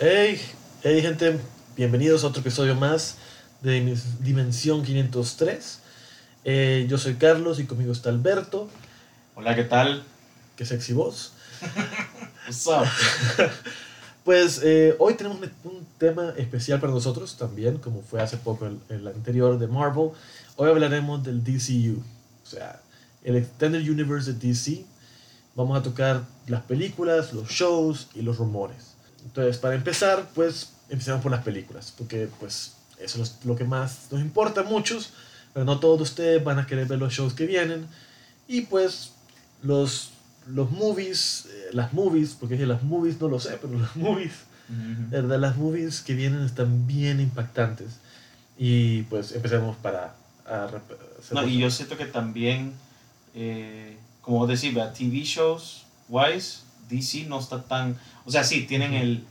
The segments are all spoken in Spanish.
Hey, hey gente, bienvenidos a otro episodio más de Dimensión 503. Eh, yo soy Carlos y conmigo está Alberto. Hola, ¿qué tal? Qué sexy voz. What's up? pues eh, hoy tenemos un tema especial para nosotros también, como fue hace poco el, el anterior de Marvel. Hoy hablaremos del DCU, o sea, el Extended Universe de DC. Vamos a tocar las películas, los shows y los rumores. Entonces, para empezar, pues empecemos por las películas, porque pues eso es lo que más nos importa a muchos, pero no todos ustedes van a querer ver los shows que vienen. Y pues los, los movies, eh, las movies, porque dije las movies no lo sé, pero las movies, ¿verdad? Las movies que vienen están bien impactantes. Y pues empecemos para... no, y yo siento que también, eh, como decía, TV shows, wise, DC no está tan... O sea, sí, tienen el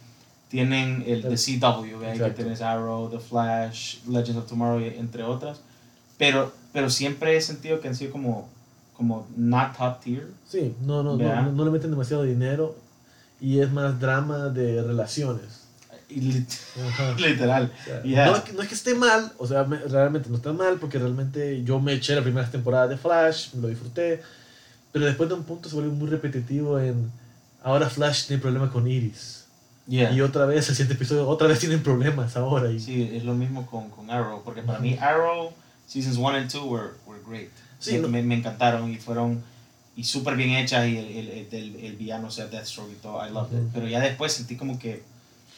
tienen el de CW, que tienes Arrow, The Flash, Legends of Tomorrow, entre otras. Pero, pero siempre he sentido que han sido como, como not top tier. Sí, no, no, no, no, le meten demasiado dinero y es más drama de relaciones. Literal. no, es que esté mal, o sea, realmente no está mal porque realmente yo me eché la primera temporada de Flash, me lo disfruté, pero después de un punto se volvió muy repetitivo en ahora Flash tiene problemas con Iris. Y otra vez, el siguiente episodio, otra vez tienen problemas ahora. Y... Sí, es lo mismo con, con Arrow, porque para mí Arrow, Seasons 1 and 2 were, were great. Sí, me, me, encantaron y fueron y súper bien hechas y el, el, el, el, villano, o sea, Deathstroke y todo, I loved it. Pero ya después sentí como que,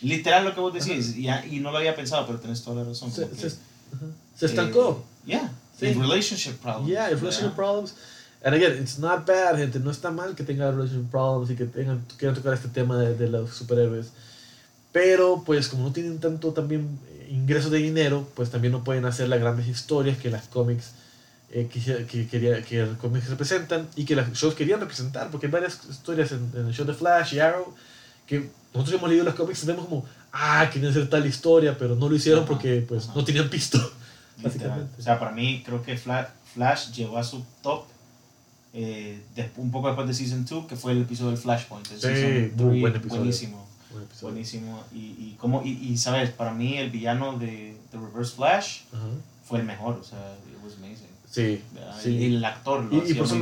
literal lo que vos decís, y, y, no lo había pensado, pero tenés toda la razón. Se, se, estancó. Eh, yeah, sí. relationship problems. Yeah, relationship problems. And again, it's not bad, gente. No está mal que tengan relationship problems y que tengan, quieran tocar este tema de, de los superhéroes. Pero, pues, como no tienen tanto también eh, ingresos de dinero, pues también no pueden hacer las grandes historias que las cómics eh, que, que, quería, que los cómics representan y que los shows querían representar. Porque hay varias historias en, el show de Flash y Arrow que nosotros hemos leído los cómics y vemos como, ah, querían hacer tal historia, pero no lo hicieron porque, pues, no tenían pisto. Básicamente. O sea, para mí, creo que Flash, Flash llegó a su top eh, un poco después de Season 2, que fue el episodio del Flashpoint. El sí, muy buen episodio. Buenísimo. buenísimo. Y, y, como, y, y, sabes, para mí el villano de, de Reverse Flash fue el mejor. O sea, it was amazing. Sí, sí. Y el actor lo Y, por eso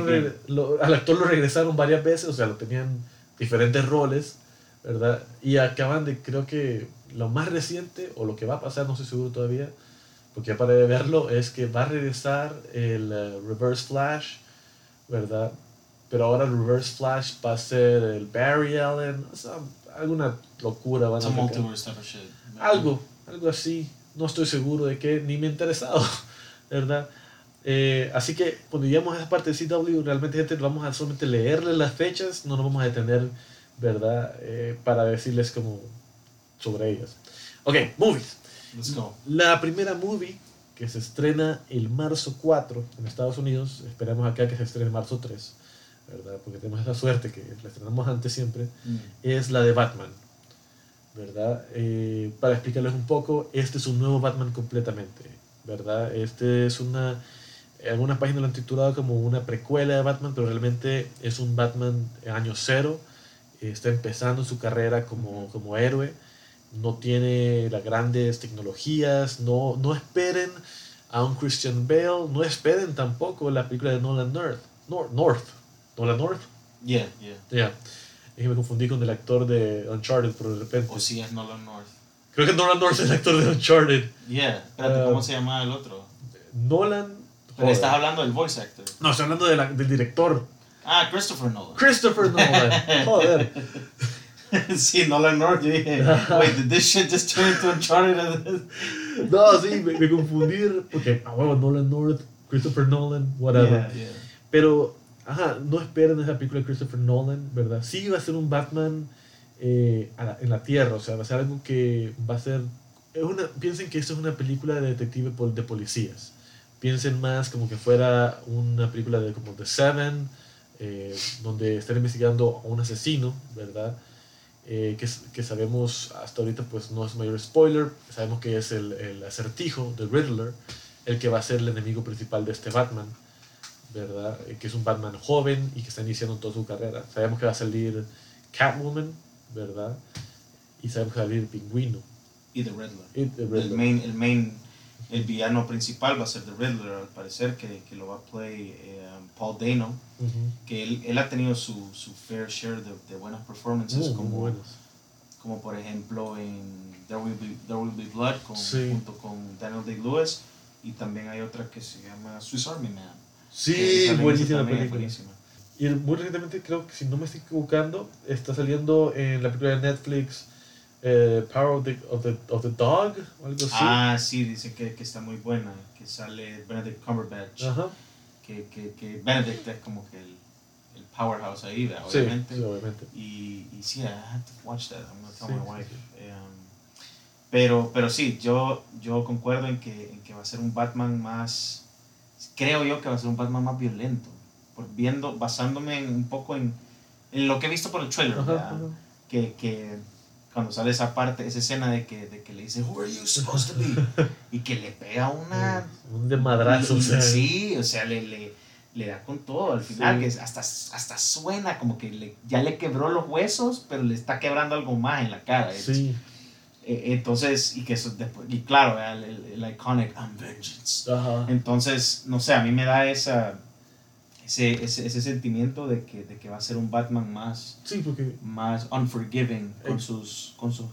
lo, al actor lo regresaron varias veces, o sea, lo tenían diferentes roles, ¿verdad? Y acaban de, creo que lo más reciente, o lo que va a pasar, no estoy seguro todavía, porque ya de verlo, es que va a regresar el eh, Reverse Flash ¿verdad? Pero ahora el Reverse Flash va a ser el Barry Allen, o sea, alguna locura van a multiverse Algo, algo así. No estoy seguro de qué, ni me he interesado, ¿verdad? Eh, así que cuando lleguemos a esa parte de CW, realmente gente, vamos a solamente leerles las fechas, no nos vamos a detener, ¿verdad? Eh, para decirles como sobre ellas. Ok, movies. Let's go. La primera movie que se estrena el marzo 4 en Estados Unidos. Esperamos acá que se estrene el marzo 3, ¿verdad? Porque tenemos esa suerte que la estrenamos antes siempre. Mm. Es la de Batman, ¿verdad? Eh, para explicarles un poco, este es un nuevo Batman completamente, ¿verdad? Este es una... Algunas páginas lo han titulado como una precuela de Batman, pero realmente es un Batman año cero. Está empezando su carrera como, como héroe no tiene las grandes tecnologías, no, no esperen a un Christian Bale, no esperen tampoco la película de Nolan North. North, North. Nolan North. Yeah, yeah. Yeah. Es que me confundí con el actor de Uncharted por de repente. O sí es Nolan North. Creo que Nolan North es el actor de Uncharted. Yeah, espérate, ¿cómo uh, se llama el otro? Nolan. Pero estás hablando del voice actor. No, estoy hablando de la, del director. Ah, Christopher Nolan. Christopher Nolan. Joder. sí, Nolan North. Yo dije, wait, did this shit just turn into Uncharted? no, sí, me, me confundí porque, a huevo, Nolan North, Christopher Nolan, whatever. Pero, ajá, no esperen esa película de Christopher Nolan, ¿verdad? Sí va a ser un Batman eh, en la Tierra, o sea, va a ser algo que va a ser... Es una, piensen que esto es una película de detective de policías. Piensen más como que fuera una película de como The Seven, eh, donde están investigando a un asesino, ¿verdad? Eh, que, que, sabemos hasta ahorita pues no es mayor spoiler, sabemos que es el, el, acertijo de Riddler, el que va a ser el enemigo principal de este Batman, ¿verdad? Eh, que es un Batman joven y que está iniciando toda su carrera. Sabemos que va a salir Catwoman, ¿verdad? y sabe salir Pingüino. Y The Riddler. El main, el main, el villano principal va a ser The Riddler, al parecer, que, que lo va a play eh, Paul Dano, que él, él, ha tenido su, su fair share de, de buenas performances, como, como por ejemplo en There Will Be, There Will Be Blood, con, junto con Daniel Day-Lewis, y también hay otra que se llama Swiss Army Man. Sí, buenísima película. Y muy recientemente, creo que si no me estoy equivocando, está saliendo en la película de Netflix eh, Power of the, of, the, of the, Dog o algo así. Ah, sí, dice que, que, está muy buena, que sale Benedict Cumberbatch. Que, que, que, Benedict es como que el, el powerhouse ahí, obviamente. Sí, obviamente. Y, y sí, I had to watch that, I'm going to tell my wife. Um, pero, pero sí, yo, yo concuerdo en que, en que va a ser un Batman más, creo yo que va a ser un Batman más violento, por viendo, basándome un poco en, en, lo que he visto por el trailer, Que, que cuando sale esa parte, esa escena de que, de que le dice, Who are you supposed to be? y que le pega una... Un de madrazo, o sea. Sí, o sea, le, le, le da con todo al final, que hasta, hasta suena como que le, ya le quebró los huesos, pero le está quebrando algo más en la cara. Sí. E, entonces, y que eso después, y claro, el, el, iconic I'm vengeance. Entonces, no sé, a mí me da esa ese, ese, ese, sentimiento de que, de que va a ser un Batman más, sí, porque, más unforgiving con sus, con sus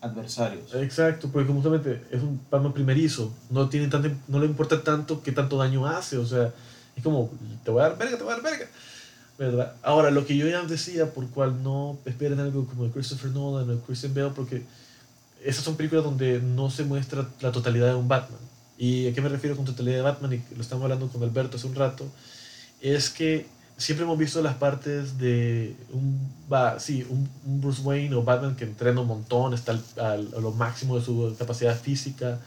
adversarios. Exacto, porque justamente es un Batman primerizo, no, tiene tanto, no le importa tanto qué tanto daño hace, o sea, es como, te voy a dar verga, te voy a dar verga. ¿verdad? Ahora, lo que yo ya decía, por cual no esperen algo como de Christopher Nolan o Christian Bale, porque esas son películas donde no se muestra la totalidad de un Batman. ¿Y a qué me refiero con totalidad de Batman? Y lo estamos hablando con Alberto hace un rato es que siempre hemos visto las partes de un, sí, un, Bruce Wayne o Batman que entrena un montón, está al, a lo máximo de su capacidad física,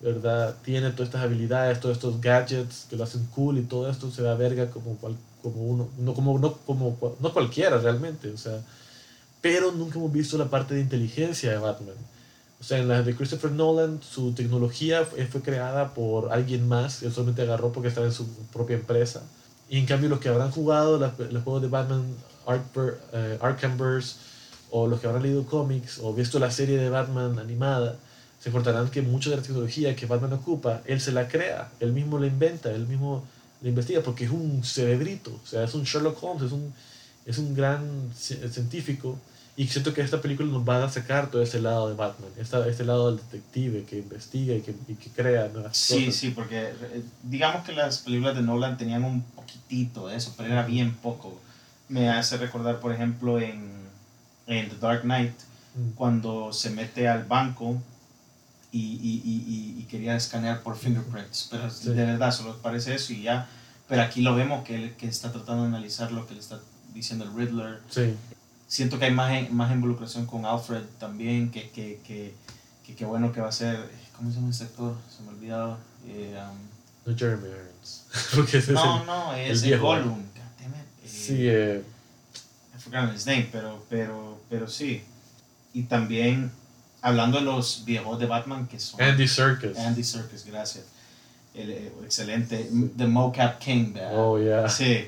¿verdad? Tiene todas estas habilidades, todos estos gadgets que lo hacen cool y todo esto se da verga como, como uno, no como, no, como, no cualquiera realmente, o sea, pero nunca hemos visto la parte de inteligencia de Batman. O sea, en la de Christopher Nolan, su tecnología fue, fue creada por alguien más, él solamente agarró porque estaba en su propia empresa y en cambio los que habrán jugado los juegos de Batman eh, Arkhamverse o los que habrán leído cómics o visto la serie de Batman animada, se acordarán que mucha de la tecnología que Batman ocupa, él se la crea, él mismo la inventa, él mismo la investiga, porque es un cerebrito, o sea, es un Sherlock Holmes, es un, es un gran científico. Y siento que esta película nos va a sacar todo ese lado de Batman, esta, este lado del detective que investiga y que, y que crea nuevas sí, Sí, porque eh, digamos que las películas de Nolan tenían un poquitito de eso, pero era bien poco. Me hace recordar, por ejemplo, en, en The Dark Knight, mm. cuando se mete al banco y, y, y, y, quería escanear por fingerprints, pero de verdad solo parece eso y ya. Pero aquí lo vemos que, él, que está tratando de analizar lo que le está diciendo el Riddler. Sí siento que hay más, más involucración con Alfred también, que, que, que, que, bueno que va a ser, ¿cómo se llama ese actor? Se me ha olvidado. Eh, um, no Jeremy Irons. no, no, es el, Gollum. Eh, sí, eh. I forgot his name, pero, pero, pero sí. Y también, hablando de los viejos de Batman, que son... Andy Serkis. Andy Serkis, gracias. El, eh, excelente. The Mocap King, Oh, yeah. Sí.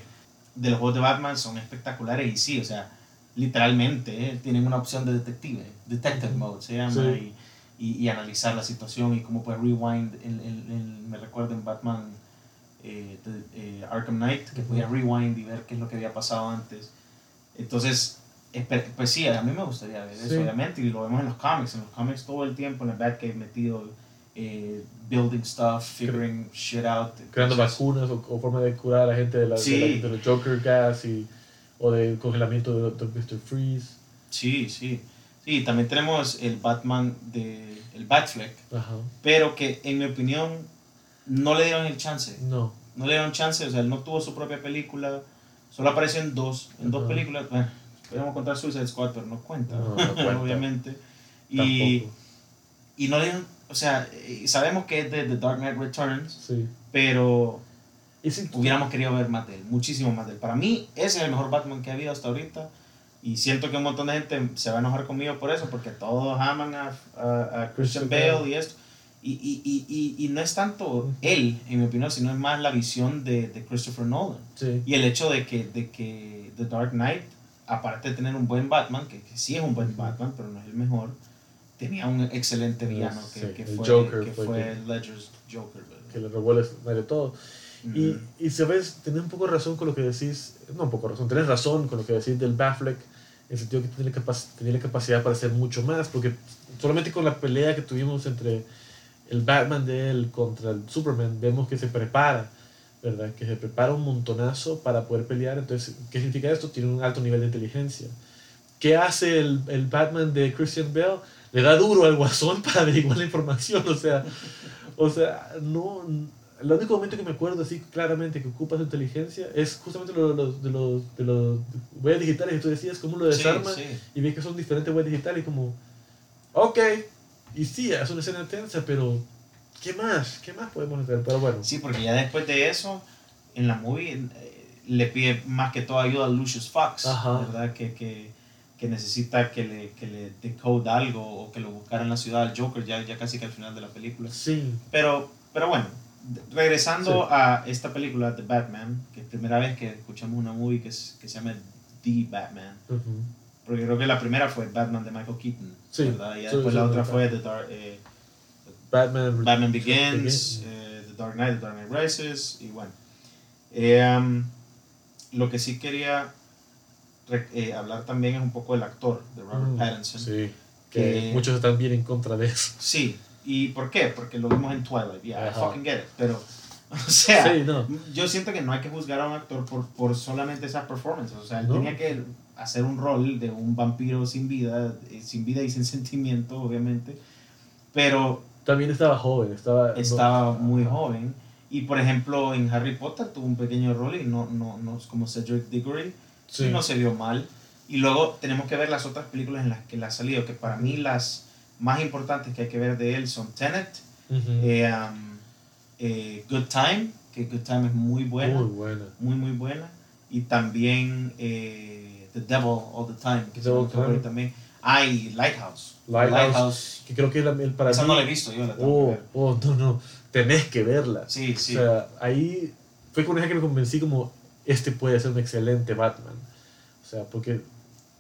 De los juegos de Batman son espectaculares y sí, o sea, literalmente ¿eh? tienen una opción de detective, detective mode se llama, y, y, analizar la situación y cómo puede rewind, el, el, me recuerdo en Batman eh, eh, Arkham Knight, que podía rewind y ver qué es lo que había pasado antes. Entonces, pues sí, a mí me gustaría ver eso, obviamente, y lo vemos en los cómics, en los cómics todo el tiempo en el Batcave metido, building stuff, figuring shit out. Creando vacunas o, o forma de curar a la gente de, la, de, los Joker gas y o del congelamiento de Dr. Mr. Freeze. Sí, sí. Sí, también tenemos el Batman de el Batfleck, pero que en mi opinión no le dieron el chance. No. No le dieron chance, o sea, él no tuvo su propia película, solo apareció en dos, en dos películas. Bueno, podemos contar Suicide Squad, pero no cuenta, no, obviamente. Y, y no le dieron, o sea, sabemos que es de The Dark Knight Returns, sí. pero hubiéramos querido ver más de él, muchísimo más de él. Para mí, ese es el mejor Batman que ha habido hasta ahorita. Y siento que un montón de gente se va a enojar conmigo por eso, porque todos aman a, a, Christian Bale y esto. Y, y, y, y, no es tanto él, en mi opinión, sino es más la visión de, de Christopher Nolan. Y el hecho de que, de que The Dark Knight aparte de tener un buen Batman, que, que sí es un buen Batman, pero no es el mejor, tenía un excelente villano que, que fue, Joker que fue, Ledger's Joker. Que le robó el todo. Y, y sabes, tenés un poco de razón con lo que decís, no un poco de razón, tenés razón con lo que decís del Batfleck, en el sentido que tiene, tenía la capacidad para hacer mucho más, porque solamente con la pelea que tuvimos entre el Batman de él contra el Superman, vemos que se prepara, ¿verdad? Que se prepara un montonazo para poder pelear. Entonces, ¿qué significa esto? Tiene un alto nivel de inteligencia. ¿Qué hace el, el Batman de Christian Bale? Le da duro al guasón para averiguar la información, o sea, o sea, no, el único momento que me acuerdo así claramente que ocupa su inteligencia es justamente lo, de los de los huellas digitales que tú decías, cómo lo desarma y ves que son diferentes huellas digitales y como, ok, y sí, es una escena tensa, pero ¿qué más? ¿Qué más podemos hacer? Pero bueno. Sí, porque ya después de eso, en la movie eh, le pide más que todo ayuda a Lucius Fox, ¿verdad? Que, que, que, necesita que le, que le decode algo o que lo buscara en la ciudad al Joker ya, ya casi que al final de la película. Sí. Pero, pero bueno, regresando a esta película, The Batman, que es la primera vez que escuchamos una movie que, que se llama The Batman. Porque creo que la primera fue Batman de Michael Keaton, ¿verdad? Y después la otra fue The Dark, eh, Batman, Batman Begins, eh, The Dark Knight, The Dark Knight Rises, y bueno. Eh, um, lo que sí quería hablar también es un poco del actor, de Robert mm, Pattinson. Sí, que muchos están bien en contra de eso. Sí, ¿Y por qué? Porque lo vimos en Twilight. Yeah, I fucking get it. Pero, o sea, yo siento que no hay que juzgar a un actor por, por solamente esas performances. O sea, él tenía que hacer un rol de un vampiro sin vida, eh, sin vida y sin sentimiento, obviamente. Pero. También estaba joven. Estaba, estaba muy joven. Y por ejemplo, en Harry Potter tuvo un pequeño rol y no, no, no es como Cedric Diggory. Sí. No se vio mal. Y luego tenemos que ver las otras películas en las que él ha salido, que para mí las más importantes que hay que ver de él son Tenet, eh, um, eh, Good Time, que Good Time es muy buena. Muy buena. Muy, muy buena. Y también eh, The Devil All the Time, que es también. Ah, Lighthouse. Lighthouse. Que creo que el, para Esa no la he visto, yo la tengo oh, oh, no, no. Tenés que verla. Sí, sí. O sea, ahí fue con ella que me convencí como este puede ser un excelente Batman. O sea, porque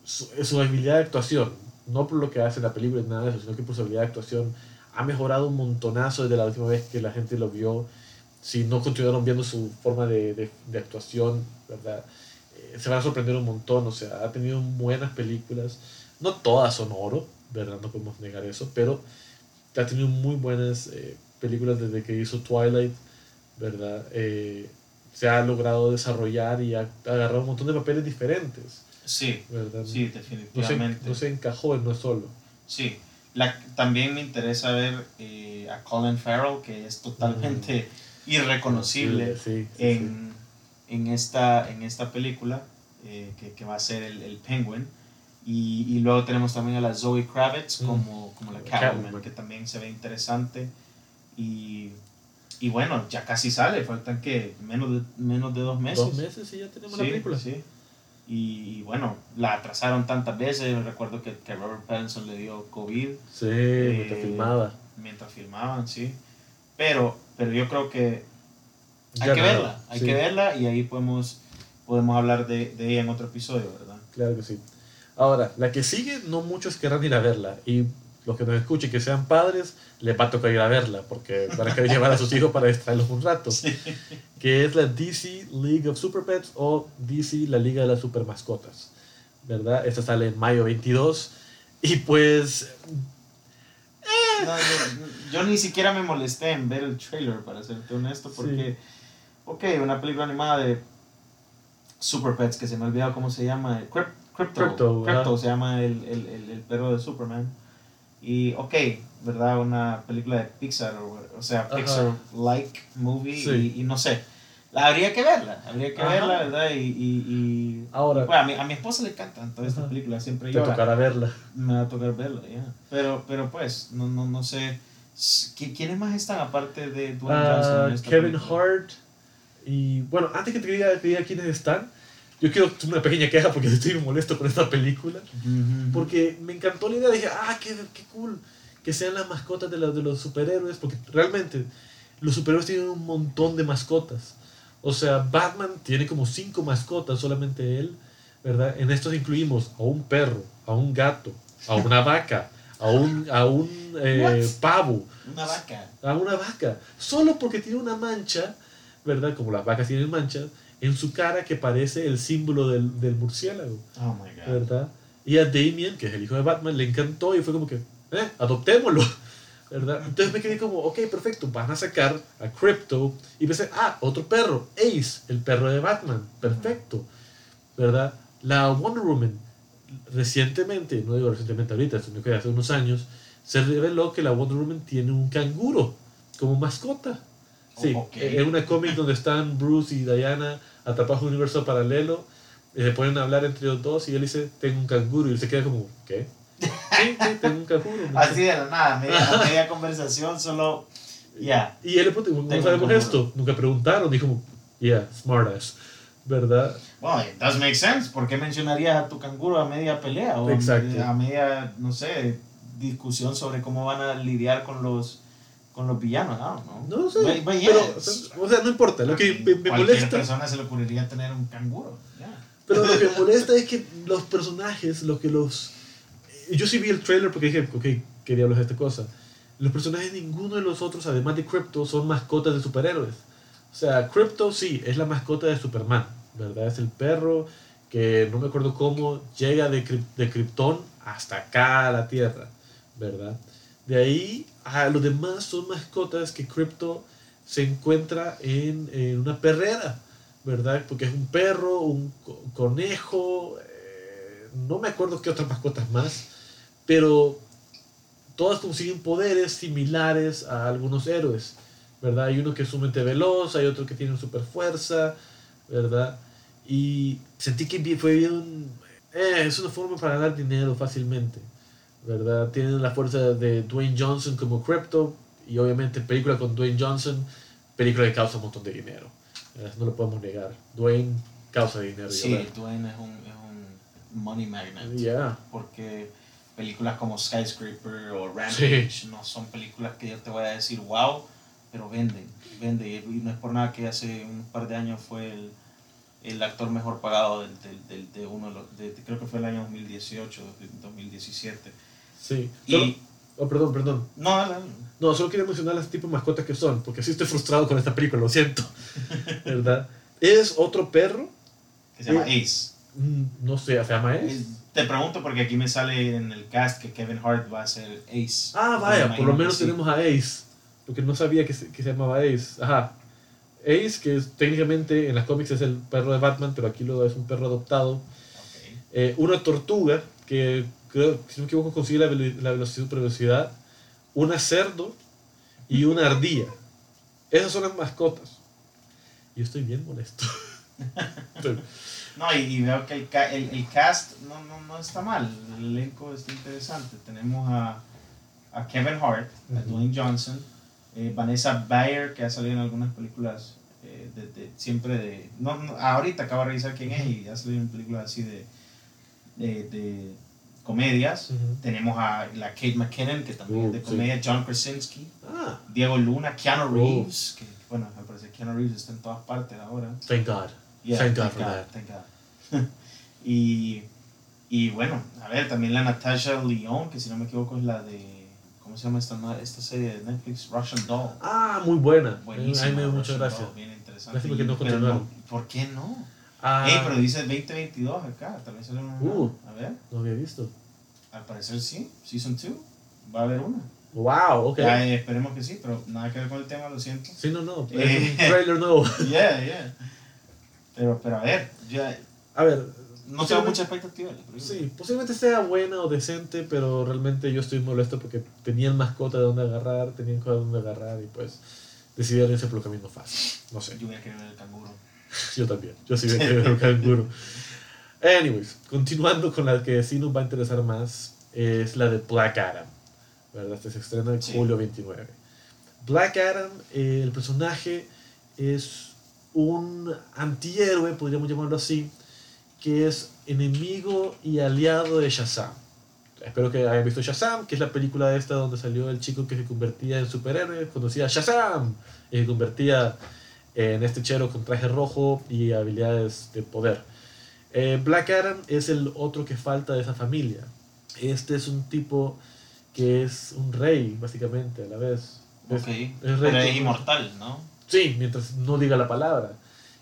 su, su habilidad de actuación, no por lo que hace la película, nada de eso, sino que por su habilidad de actuación ha mejorado un montonazo desde la última vez que la gente lo vio. Si no continuaron viendo su forma de, de, de actuación, ¿verdad? Eh, se van a sorprender un montón, o sea, ha tenido buenas películas. No todas son oro, ¿verdad? No podemos negar eso, pero ha tenido muy buenas eh, películas desde que hizo Twilight, ¿verdad? Eh, se ha logrado desarrollar y ha agarrado un montón de papeles diferentes. Sí, sí, definitivamente. No se, encajó en no solo. Sí, la, también me interesa ver eh, a Colin Farrell, que es totalmente mm. irreconocible en, en, esta, en esta película, eh, que, que, va a ser el, el Penguin. Y, y, luego tenemos también a la Zoe Kravitz mm. como, como la Catwoman, que también se ve interesante. Y, y bueno, ya casi sale, faltan que menos de, menos de dos meses. Dos meses y ya tenemos la película. Sí. Y, bueno, la atrasaron tantas veces. Recuerdo que, que Robert Pattinson le dio COVID. Sí, mientras eh, filmaba. Mientras filmaban, sí. Pero, pero yo creo que hay que verla. Hay que verla y ahí podemos, podemos hablar de, de, ella en otro episodio, ¿verdad? Claro que sí. Ahora, la que sigue, no muchos querrán ir a verla. Y los que nos escuchen que sean padres, les va a tocar ir a verla, porque van a querer llevar a sus hijos para distraerlos un rato. Que es la DC League of Super Pets o DC, la Liga de las Super Mascotas. ¿Verdad? Esta sale en mayo 22. Y pues. Eh. yo, ni siquiera me molesté en ver el trailer, para serte honesto, porque. Ok, una película animada de Super Pets que se me ha olvidado cómo se llama. Crypto. Crypto, se llama el, el, el, el perro de Superman. Y, ok, ¿verdad? Una película de Pixar, o, sea, Pixar-like movie, y, no sé. habría que verla, habría que verla, ¿verdad? Y, y, Ahora, bueno, a, mi, a mi esposa le encantan todas estas películas, siempre Te tocará verla. Me va a tocar verla, ya. Pero, pero pues, no, no, no sé. ¿Quiénes más están aparte de Dwayne Johnson? Kevin Hart. Y bueno, antes que te diga, te diga quiénes están, yo quiero una pequeña queja porque estoy molesto con esta película. Porque me encantó la idea. Dije, ah, qué, qué cool que sean las mascotas de, de los superhéroes. Porque realmente los superhéroes tienen un montón de mascotas. O sea, Batman tiene como cinco mascotas, solamente él. ¿verdad? En estos incluimos a un perro, a un gato, a una vaca, a un, a un eh, pavo. Una vaca. A una vaca. Solo porque tiene una mancha, ¿verdad? Como las vacas tienen manchas, en su cara que parece el símbolo del, del murciélago. Oh my God. ¿Verdad? Y a Damien, que es el hijo de Batman, le encantó y fue como que, eh, adoptémoslo. ¿verdad? Entonces me quedé como, ok, perfecto, van a sacar a Crypto y pensé, ah, otro perro, Ace, el perro de Batman, perfecto, ¿verdad? La Wonder Woman, recientemente, no digo recientemente ahorita, sino que hace unos años, se reveló que la Wonder Woman tiene un canguro como mascota. Sí, es una cómic donde están Bruce y Diana atrapados en un universo paralelo, y se ponen a hablar entre los dos y él dice, tengo un canguro, y él se queda como, ¿qué? Sí, sí, tengo un canguro. Así de la nada, media, media conversación, solo, ya. Y él le preguntó, ¿cómo sabemos esto? Nunca preguntaron, dijo, yeah, smartass, ¿verdad? Bueno, it does make sense. ¿Por qué mencionarías a tu canguro a media pelea? O Exacto. a media, no sé, discusión sobre cómo van a lidiar con los con los villanos, no, no. No sé, pero, o sea, no importa, lo que me, me molesta... persona se le ocurriría tener un canguro, Pero lo que me molesta es que los personajes, lo que los yo sí vi el trailer porque dije, ok, quería hablar de esta cosa. Los personajes, ninguno de los otros, además de Crypto, son mascotas de superhéroes. O sea, Crypto sí, es la mascota de Superman, ¿verdad? Es el perro que no me acuerdo cómo llega de, de Krypton hasta acá a la Tierra, ¿verdad? De ahí a los demás son mascotas que Crypto se encuentra en, en, una perrera, ¿verdad? Porque es un perro, un conejo, eh, no me acuerdo qué otras mascotas más, pero todas consiguen poderes similares a algunos héroes, ¿verdad? Hay uno que es sumamente veloz, hay otro que tiene super fuerza, ¿verdad? Y sentí que fue bien... Eh, es una forma para ganar dinero fácilmente, ¿verdad? Tienen la fuerza de Dwayne Johnson como Crypto y obviamente película con Dwayne Johnson, película que causa un montón de dinero. No lo podemos negar. Dwayne causa dinero. Sí, Dwayne es un, es un money magnet. Yeah. Porque películas como Skyscraper o Rampage no son películas que yo te voy a decir wow, pero venden, venden. Y no es por nada que hace un par de años fue el, el actor mejor pagado del, del, de uno de, creo que fue el año 2018, 2017. Sí. Y, oh, perdón, perdón. No, no, no. solo quería mencionar las tipos de mascotas que son, porque así estoy frustrado con esta película, lo siento. ¿Verdad? Es otro perro. Que se llama Ace. Mm, no sé, ¿se llama Ace? Te pregunto porque aquí me sale en el cast que Kevin Hart va a ser Ace. Ah, vaya, por lo menos tenemos a Ace. Porque no sabía que se, que se llamaba Ace. Ajá. Ace, que es, técnicamente en las cómics es el perro de Batman, pero aquí lo es un perro adoptado. Eh, una tortuga, que creo, si no me equivoco consigue la, la velocidad, velocidad. Una cerdo y una ardilla. Esas son las mascotas. Y estoy bien molesto. No, y, veo que el, el, el cast no, no, no, está mal, el elenco está interesante. Tenemos a, a Kevin Hart, a Dwayne Johnson, eh, Vanessa Bayer, que ha salido en algunas películas eh, de, de, siempre de... No, ahorita acabo de revisar quién es y ha salido en películas así de, de, de comedias. Tenemos a la Kate McKinnon, que también es de comedia, John Krasinski, ah. Diego Luna, Keanu Reeves, que bueno, me parece que Keanu Reeves está en todas partes ahora. Thank God. Yeah, thank, God for that. Thank God. y, y bueno, a ver, también la Natasha Leon, que si no me equivoco es la de. ¿Cómo se llama esta, esta serie de Netflix? Russian Doll. Ah, muy buena. Buenísima. A mí me muchas gracias. bien interesante. que no no, ¿Por qué no? Ah. Hey, pero dice 2022 acá. Tal vez sale una. Uh, a ver. No había visto. Al parecer sí. Season 2. Va a haber una. Wow, ok. Ya, eh, esperemos que sí, pero nada que ver con el tema, lo siento. Sí, no, no. Es un trailer nuevo. yeah, yeah. Pero, pero a ver, ya. A ver. No tengo mucha expectativa. Sí, posiblemente sea buena o decente, pero realmente yo estoy molesto porque tenían mascota de dónde agarrar, tenían cosas de dónde agarrar y pues decidieron irse por el camino fácil. No sé. Yo voy a querer ver el canguro. Yo también. Yo sí ver el canguro. Anyways, continuando con la que sí nos va a interesar más, es la de Black Adam. ¿verdad? Este se estrena en julio 29. Black Adam, eh, el personaje es un antihéroe, podríamos llamarlo así, que es enemigo y aliado de Shazam. Espero que hayan visto Shazam, que es la película esta donde salió el chico que se convertía en superhéroe, conocía a Shazam y se convertía en este chero con traje rojo y habilidades de poder. Eh, Black Adam es el otro que falta de esa familia. Este es un tipo que es un rey, básicamente, a la vez. Es, es Pero es inmortal, ¿no? Sí, mientras no diga la palabra.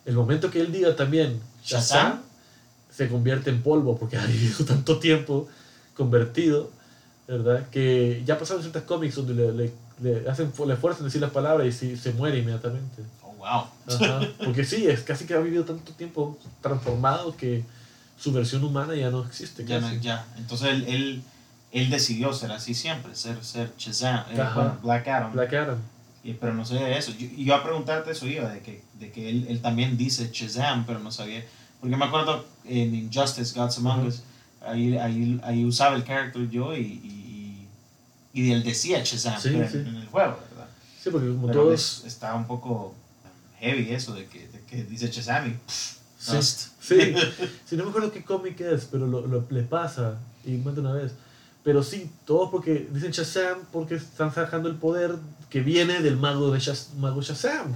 El momento que él diga también Shazam, se convierte en polvo porque ha vivido tanto tiempo convertido, ¿verdad? Que ya pasaron ciertos cómics donde le, le, hacen, le fuerzan a decir las palabras y si, se muere inmediatamente. Wow. porque sí, es casi que ha vivido tanto tiempo transformado que su versión humana ya no existe. Ya, ya. Entonces él, él, él, decidió ser así siempre, ser, ser Shazam, eh, Black Adam. Black Adam. Y, pero no sabía eso. Yo, yo a preguntarte eso iba, de que, de que él, él también dice Shazam, pero no sabía. Porque me acuerdo en Injustice, Gods Among Us, ahí, ahí, ahí usaba el character yo y, y, y él decía Shazam en, el juego, ¿verdad? Sí, porque como pero todos... Está un poco heavy eso de que, de que dice y... sí, sí. sí, no me acuerdo qué cómic es, pero lo, lo, le pasa, y cuenta una vez. Pero sí, todos porque dicen Shazam porque están sacando el poder que viene del mago de Shaz, mago Shazam,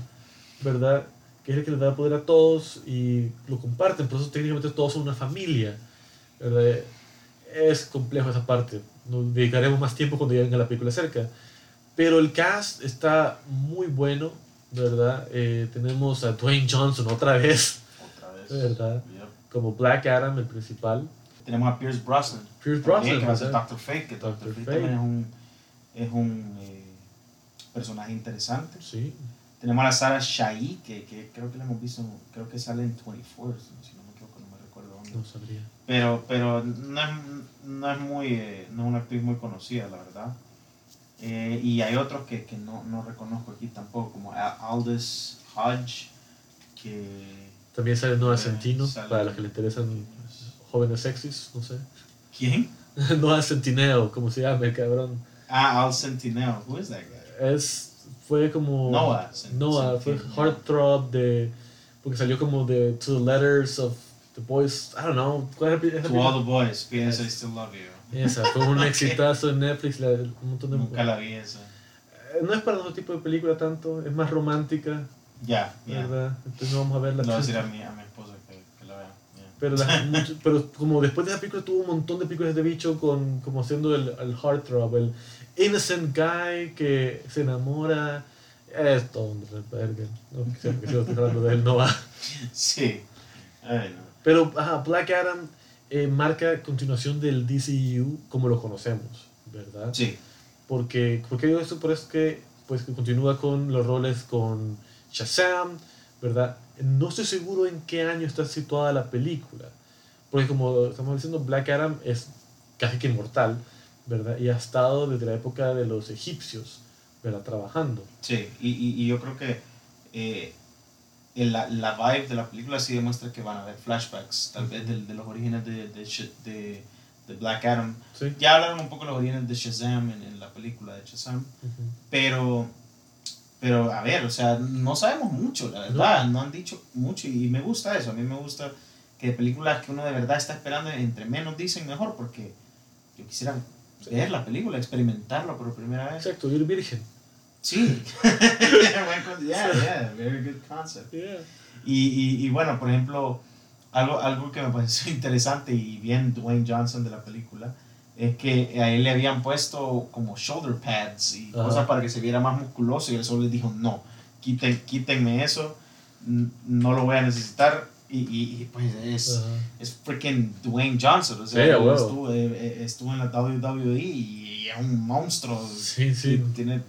¿verdad? Que es el que les da poder a todos y lo comparten, por eso técnicamente todos son una familia, ¿verdad? Es complejo esa parte, nos dedicaremos más tiempo cuando lleguen a la película cerca. Pero el cast está muy bueno, ¿verdad? Eh, tenemos a Dwayne Johnson otra vez, otra vez. ¿verdad? Como Black Adam, el principal. Tenemos a Pierce Brosnan. Pierce Brosnan. Que va a ser Doctor Fate, que Doctor, Fate, también es un, es un eh, personaje interesante. Sí. Tenemos a la Sarah Shai, que, que, creo que la hemos visto, creo que sale en 24, si no me equivoco, no me recuerdo dónde. No sabría. Pero, pero no, es, no es muy, eh, no es una actriz muy conocida, la verdad. Eh, y hay otros que, que no, no, reconozco aquí tampoco, como Aldous Hodge, que... También sale Noah Centino, para los que le interesan jóvenes sexys, no sé. ¿Quién? Noah Centineo, como se llama el cabrón. Ah, Al Centineo, who is that guy? Es, fue como... Noah. Noah, fue heartthrob de... Porque salió como de To the Letters of the Boys, I don't know. ¿cuál es to all the boys, P.S. I still love you. Esa, fue un exitazo en Netflix. La, un montón de, Nunca la vi esa. Eh, no es para nuestro tipo de película tanto, es más romántica. Ya, yeah, ¿verdad? Entonces no vamos a verla. No a mi, a mi esposa que, que la vea. Pero, pero como después de esa película tuvo un montón de películas de bicho con, como haciendo el, el heartthrob, el innocent guy que se enamora. Es todo un verga. No quisiera que siga hablando de él, no va. Sí. Ay, no. Pero ajá, Black Adam eh, marca continuación del DCU como lo conocemos, ¿verdad? Sí. Porque, porque digo esto, por eso que, pues, que continúa con los roles con Shazam, ¿verdad? No estoy seguro en qué año está situada la película. Porque como estamos diciendo, Black Adam es casi que inmortal, ¿verdad? Y ha estado desde la época de los egipcios, ¿verdad? Trabajando. Sí, y, y, y yo creo que eh, la, la, vibe de la película sí demuestra que van a haber flashbacks, tal vez de, de, los orígenes de, de, de Black Adam. Sí. Ya hablaron un poco de los orígenes de Shazam en, en la película de Shazam, pero, pero a ver, o sea, no sabemos mucho, la verdad, no. no han dicho mucho y me gusta eso, a mí me gusta que películas que uno de verdad está esperando, entre menos dicen mejor, porque yo quisiera ver la película, experimentarla por primera vez. Exacto, ir virgen. Sí. yeah, yeah, very good concept. Yeah. Y, y, y, bueno, por ejemplo, algo, algo que me pareció interesante y bien Dwayne Johnson de la película es que a él le habían puesto como shoulder pads y cosas para que se viera más musculoso y él solo le dijo, no, quiten, quítenme eso, no lo voy a necesitar. Y, y, pues es, es freaking Dwayne Johnson, o sea, yeah, wow. estuvo, eh, eh, estuvo, en la WWE y es un monstruo. Sí, sí. Tiene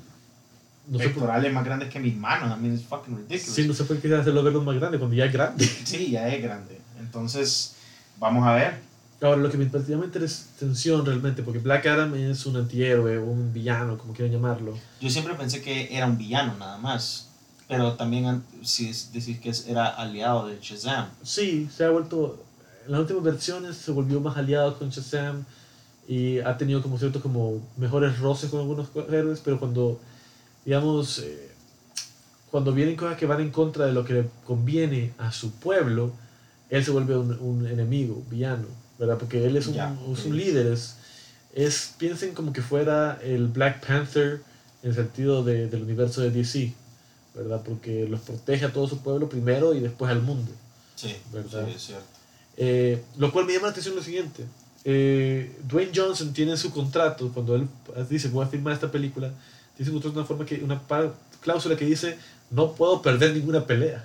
no pectorales más grandes que mis manos. I mean, it's fucking ridiculous. Sí, no sé por qué hacerlo verlo más grande cuando ya es grande. Sí, ya es grande. Entonces, vamos a ver. Ahora, lo que me llama atención realmente, porque Black Adam es un antihéroe un villano, como quieran llamarlo. Yo siempre pensé que era un villano nada más. Pero también si decir que era aliado de Shazam. Sí, se ha vuelto. En las últimas versiones se volvió más aliado con Shazam y ha tenido como ciertos como mejores roces con algunos héroes, pero cuando digamos, eh, cuando vienen cosas que van en contra de lo que le conviene a su pueblo, él se vuelve un, un enemigo, villano, ¿verdad? Porque él es un, Ya, es un líder, es, es, piensen como que fuera el Black Panther en el sentido de, del universo de DC, ¿verdad? Porque los protege a todo su pueblo primero y después al mundo. Sí, ¿verdad? sí, es cierto. Eh, lo cual me llama la atención lo siguiente. Eh, Dwayne Johnson tiene su contrato, cuando él dice voy a filmar esta película, tiene su una, forma que, una cláusula que dice no puedo perder ninguna pelea.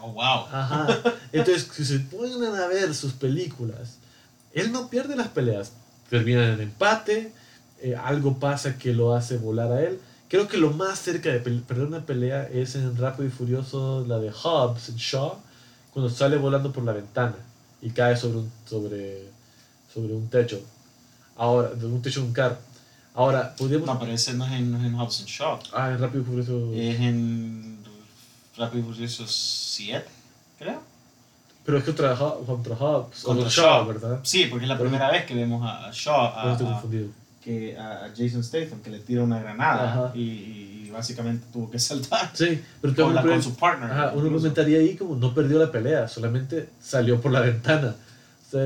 Oh, wow. Ajá. Entonces, si se ponen a ver sus películas, él no pierde las peleas. Terminan en empate, eh, algo pasa que lo hace volar a él. Creo que lo más cerca de perder una pelea es en Rápido y Furioso, la de Hobbs en Shaw, cuando sale volando por la ventana y cae sobre un, sobre, sobre un techo. Ahora, de un techo de un carro. Ahora, podríamos... No, pero ese no es en, no es en Hobbs and Shaw. Ah, en Rápido y Furioso... Es en Rápido y Furioso 7, creo. Pero es contra, contra Hobbs, contra Shaw, ¿verdad? Sí, porque es la primera vez que vemos a Shaw, a, estoy confundido. que a Jason Statham, que le tira una granada y, y, básicamente tuvo que saltar sí, pero con, la, con su partner. Ajá, uno comentaría ahí como no perdió la pelea, solamente salió por la ventana.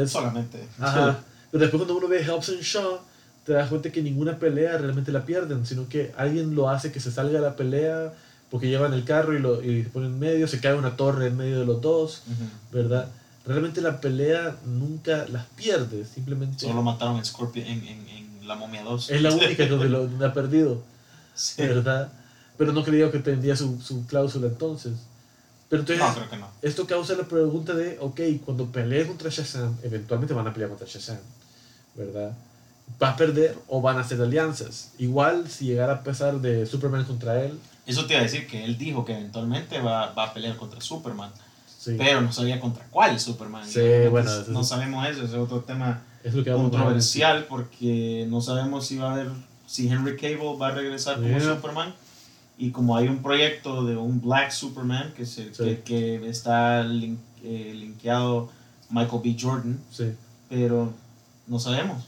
solamente. Ajá. Pero después cuando uno ve Hobbs and Shaw, te das cuenta que ninguna pelea realmente la pierden, sino que alguien lo hace que se salga de la pelea porque llevan el carro y lo y ponen en medio, se cae una torre en medio de los dos, ¿verdad? Realmente la pelea nunca las pierde, simplemente... Solo mataron a Scorpion en, en, en, La Momia 2. Es la única donde lo ha perdido, ¿verdad? Pero no creía que tendría su, su cláusula entonces. Pero entonces, no, creo que no. Esto causa la pregunta de, ok, cuando peleen contra Shazam, eventualmente van a pelear contra Shazam, ¿verdad? Va a perder o van a hacer alianzas. Igual si llegara a pesar de Superman contra él. Eso te iba a decir que él dijo que eventualmente va, va a pelear contra Superman. Pero no sabía contra cuál Superman. Sí, bueno, no sabemos eso, es otro tema controversial porque no sabemos si va a haber, si Henry Cable va a regresar como Superman. Y como hay un proyecto de un Black Superman que, se, que, está eh, linkeado Michael B. Jordan, pero no sabemos.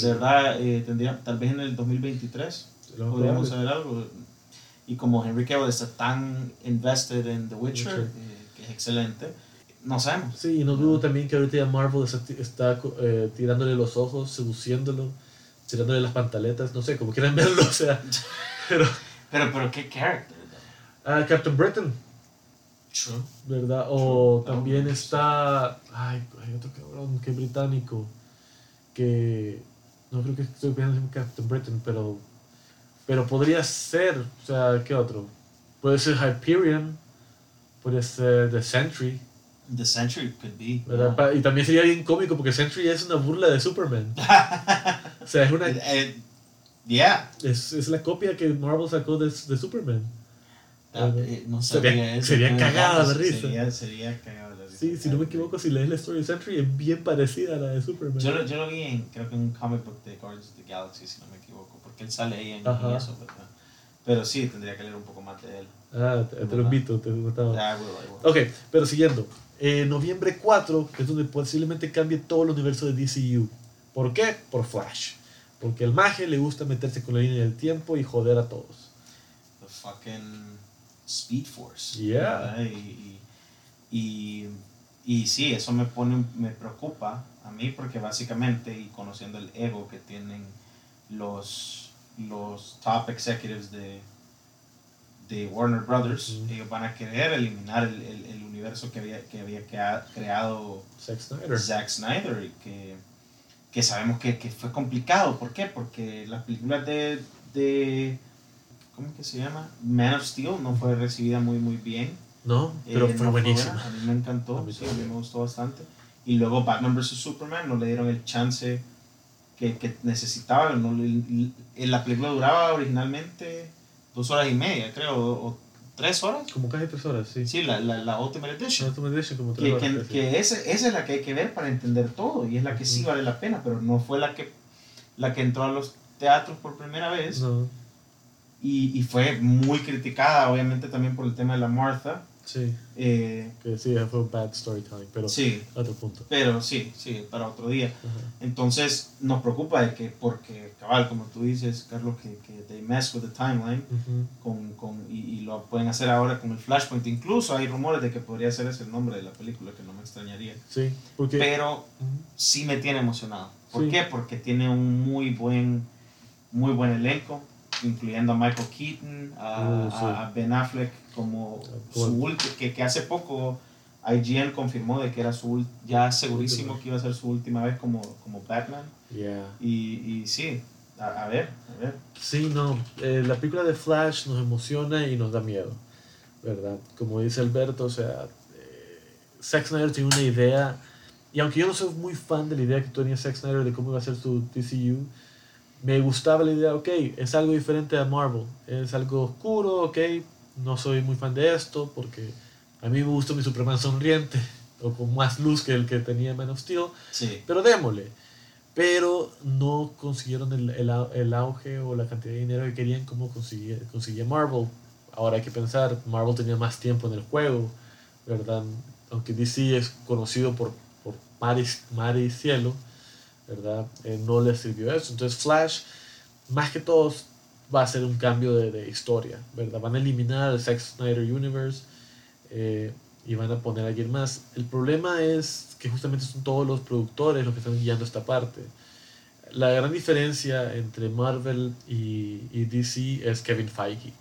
De verdad, eh, tendría, tal vez en el 2023 podríamos saber algo. Y como Henry Cavill está tan invested en The Witcher, eh, que es excelente, no sabemos. Sí, y no dudo también que ahorita ya Marvel está, eh, tirándole los ojos, seduciéndolo, tirándole las pantaletas, no sé, como quieran verlo, o sea. Pero, pero, pero ¿qué character? Ah, Captain Britain. True. ¿Verdad? O también está. Ay, hay otro cabrón que es británico. Que no creo que estoy pensando en Captain Britain, pero, pero podría ser, o sea, ¿qué otro? Puede ser Hyperion, puede ser The Sentry. The Sentry could be. Y también sería bien cómico porque Sentry es una burla de Superman. o sea, es una. Eh, eh, yeah. Es, es, la copia que Marvel sacó de, de Superman. Eh, no sería, sería cagada de risa. Sería, sería cagada Sí, si no me equivoco, si lees la Story Century es bien parecida a la de Superman. Yo lo, yo lo vi en, creo que en un comic book de Guardians of the Galaxy, si no me equivoco, porque él sale ahí en, eso, ¿verdad? Pero sí, tendría que leer un poco más de él. Ah, te, lo invito, te gustaba. Yeah, Ok, pero siguiendo. Eh, noviembre 4, que es donde posiblemente cambie todo el universo de DCU. ¿Por qué? Por Flash. Porque al maje le gusta meterse con la línea del tiempo y joder a todos. The fucking Speed Force. Yeah. y, y y sí, eso me pone, me preocupa a mí porque básicamente, y conociendo el ego que tienen los, los top executives de, de Warner Brothers, ellos van a querer eliminar el, el, universo que había, que había creado Zack Snyder. y que, que sabemos que, que, fue complicado. ¿Por qué? Porque las películas de, de ¿cómo que se llama? Man of Steel no fue recibida muy, muy bien no, pero eh, fue buenísimo. A mí me encantó, a mí, sí, a mí me gustó bastante. Y luego Batman vs. Superman no le dieron el chance que, que necesitaba. No, la película duraba originalmente dos horas y media, creo, o, tres horas. Como casi tres horas, sí. Sí, la, la, la Ultimate Edition. La Ultimate Edition como tres que, horas, que, que esa, esa, es la que hay que ver para entender todo y es la que sí vale la pena, pero no fue la que, la que entró a los teatros por primera vez. No. Y, y, fue muy criticada, obviamente, también por el tema de la Martha. Sí. Eh, que sí, fue un bad storytelling, pero sí, otro punto. Pero sí, sí, para otro día. Entonces nos preocupa de que, porque, cabal, como tú dices, Carlos, que, que they mess with the timeline con, con, y, lo pueden hacer ahora con el Flashpoint. Incluso hay rumores de que podría ser ese el nombre de la película, que no me extrañaría. Sí, porque... Pero sí me tiene emocionado. ¿Por qué? Porque tiene un muy buen, muy buen elenco incluyendo a Michael Keaton, a, uh, Ben Affleck como su que, que, hace poco IGN confirmó de que era su ya segurísimo que iba a ser su última vez como, como Batman. Y, y sí, a, ver, a ver. Sí, no, eh, la película de Flash nos emociona y nos da miedo, ¿verdad? Como dice Alberto, o sea, eh, Zack Snyder tiene una idea, y aunque yo no soy muy fan de la idea que tenía Zack Snyder de cómo iba a ser su TCU, me gustaba la idea, ok, es algo diferente a Marvel, es algo oscuro, ok, no soy muy fan de esto porque a mí me gustó mi Superman sonriente o con más luz que el que tenía Man of Steel, sí. pero démosle. Pero no consiguieron el, el, el, auge o la cantidad de dinero que querían como conseguía, conseguía Marvel. Ahora hay que pensar, Marvel tenía más tiempo en el juego, ¿verdad? Aunque DC es conocido por, por mar, y, mar y cielo, ¿verdad? Eh, no les sirvió eso. Entonces Flash, más que todos, va a ser un cambio de, historia, ¿verdad? Van a eliminar el Zack Snyder Universe eh, y van a poner a alguien más. El problema es que justamente son todos los productores los que están guiando esta parte. La gran diferencia entre Marvel y, DC es Kevin Feige.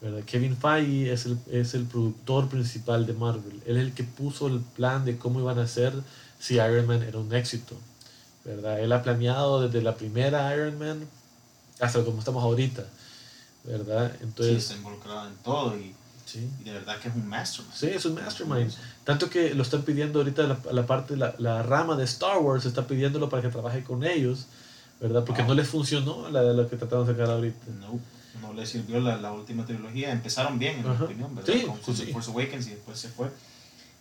¿verdad? Kevin Feige es el, es el productor principal de Marvel. Él es el que puso el plan de cómo iban a ser si Iron Man era un éxito. ¿Verdad? Él ha planeado desde la primera Iron Man hasta como estamos ahorita, ¿verdad? Entonces, sí, está involucrado en todo y, sí. y, de verdad que es un mastermind. Sí, es un mastermind. Tanto que lo están pidiendo ahorita la, la parte, la, la, rama de Star Wars está pidiéndolo para que trabaje con ellos, ¿verdad? Porque no les funcionó la de lo que trataron de sacar ahorita. No, no les sirvió la, la última trilogía. Empezaron bien, en mi opinión, ¿verdad? Sí, con, sí. Force Awakens y después se fue.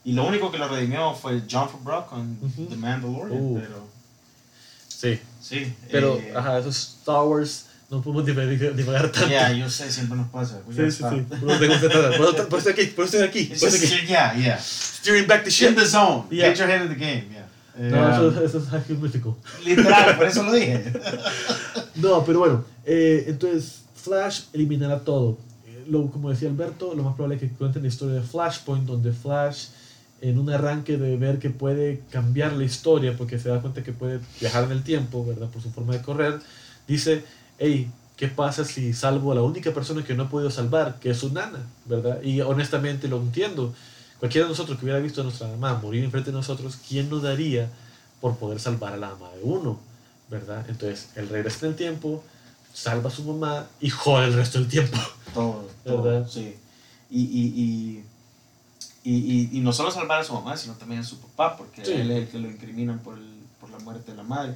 Y lo único que lo redimió fue John Favreau con The Mandalorian, uh. pero... Sí. Sí. Pero, eh, ajá, esos Star Wars no podemos divagar tanto. Ya, yo sé, siempre nos pasa. Pues sí, sí, sí. Por eso estoy aquí, por eso estoy aquí. Por aquí. Yeah, yeah. Steering back the ship. In the zone. Yeah. Get your head in the game, yeah. No, eso, eso es High Mythical. Literal, por eso lo dije. no, pero bueno, eh, entonces Flash eliminará todo. Eh, lo, como decía Alberto, lo más probable es que cuenten la historia de Flashpoint, donde Flash en un arranque de ver que puede cambiar la historia porque se da cuenta que puede viajar en el tiempo, ¿verdad? Por su forma de correr, dice, hey, ¿qué pasa si salvo a la única persona que no he podido salvar, que es su nana, ¿verdad? Y honestamente lo entiendo. Cualquiera de nosotros que hubiera visto a nuestra mamá morir enfrente de nosotros, ¿quién nos daría por poder salvar a la mamá de uno? ¿Verdad? Entonces, él regresa en el tiempo, salva a su mamá y jode el resto del tiempo. Todo, ¿verdad? sí. Y, y, y y, y, no solo salvar a su mamá, sino también a su papá, porque él es el que lo incriminan por, el, por la muerte de la madre.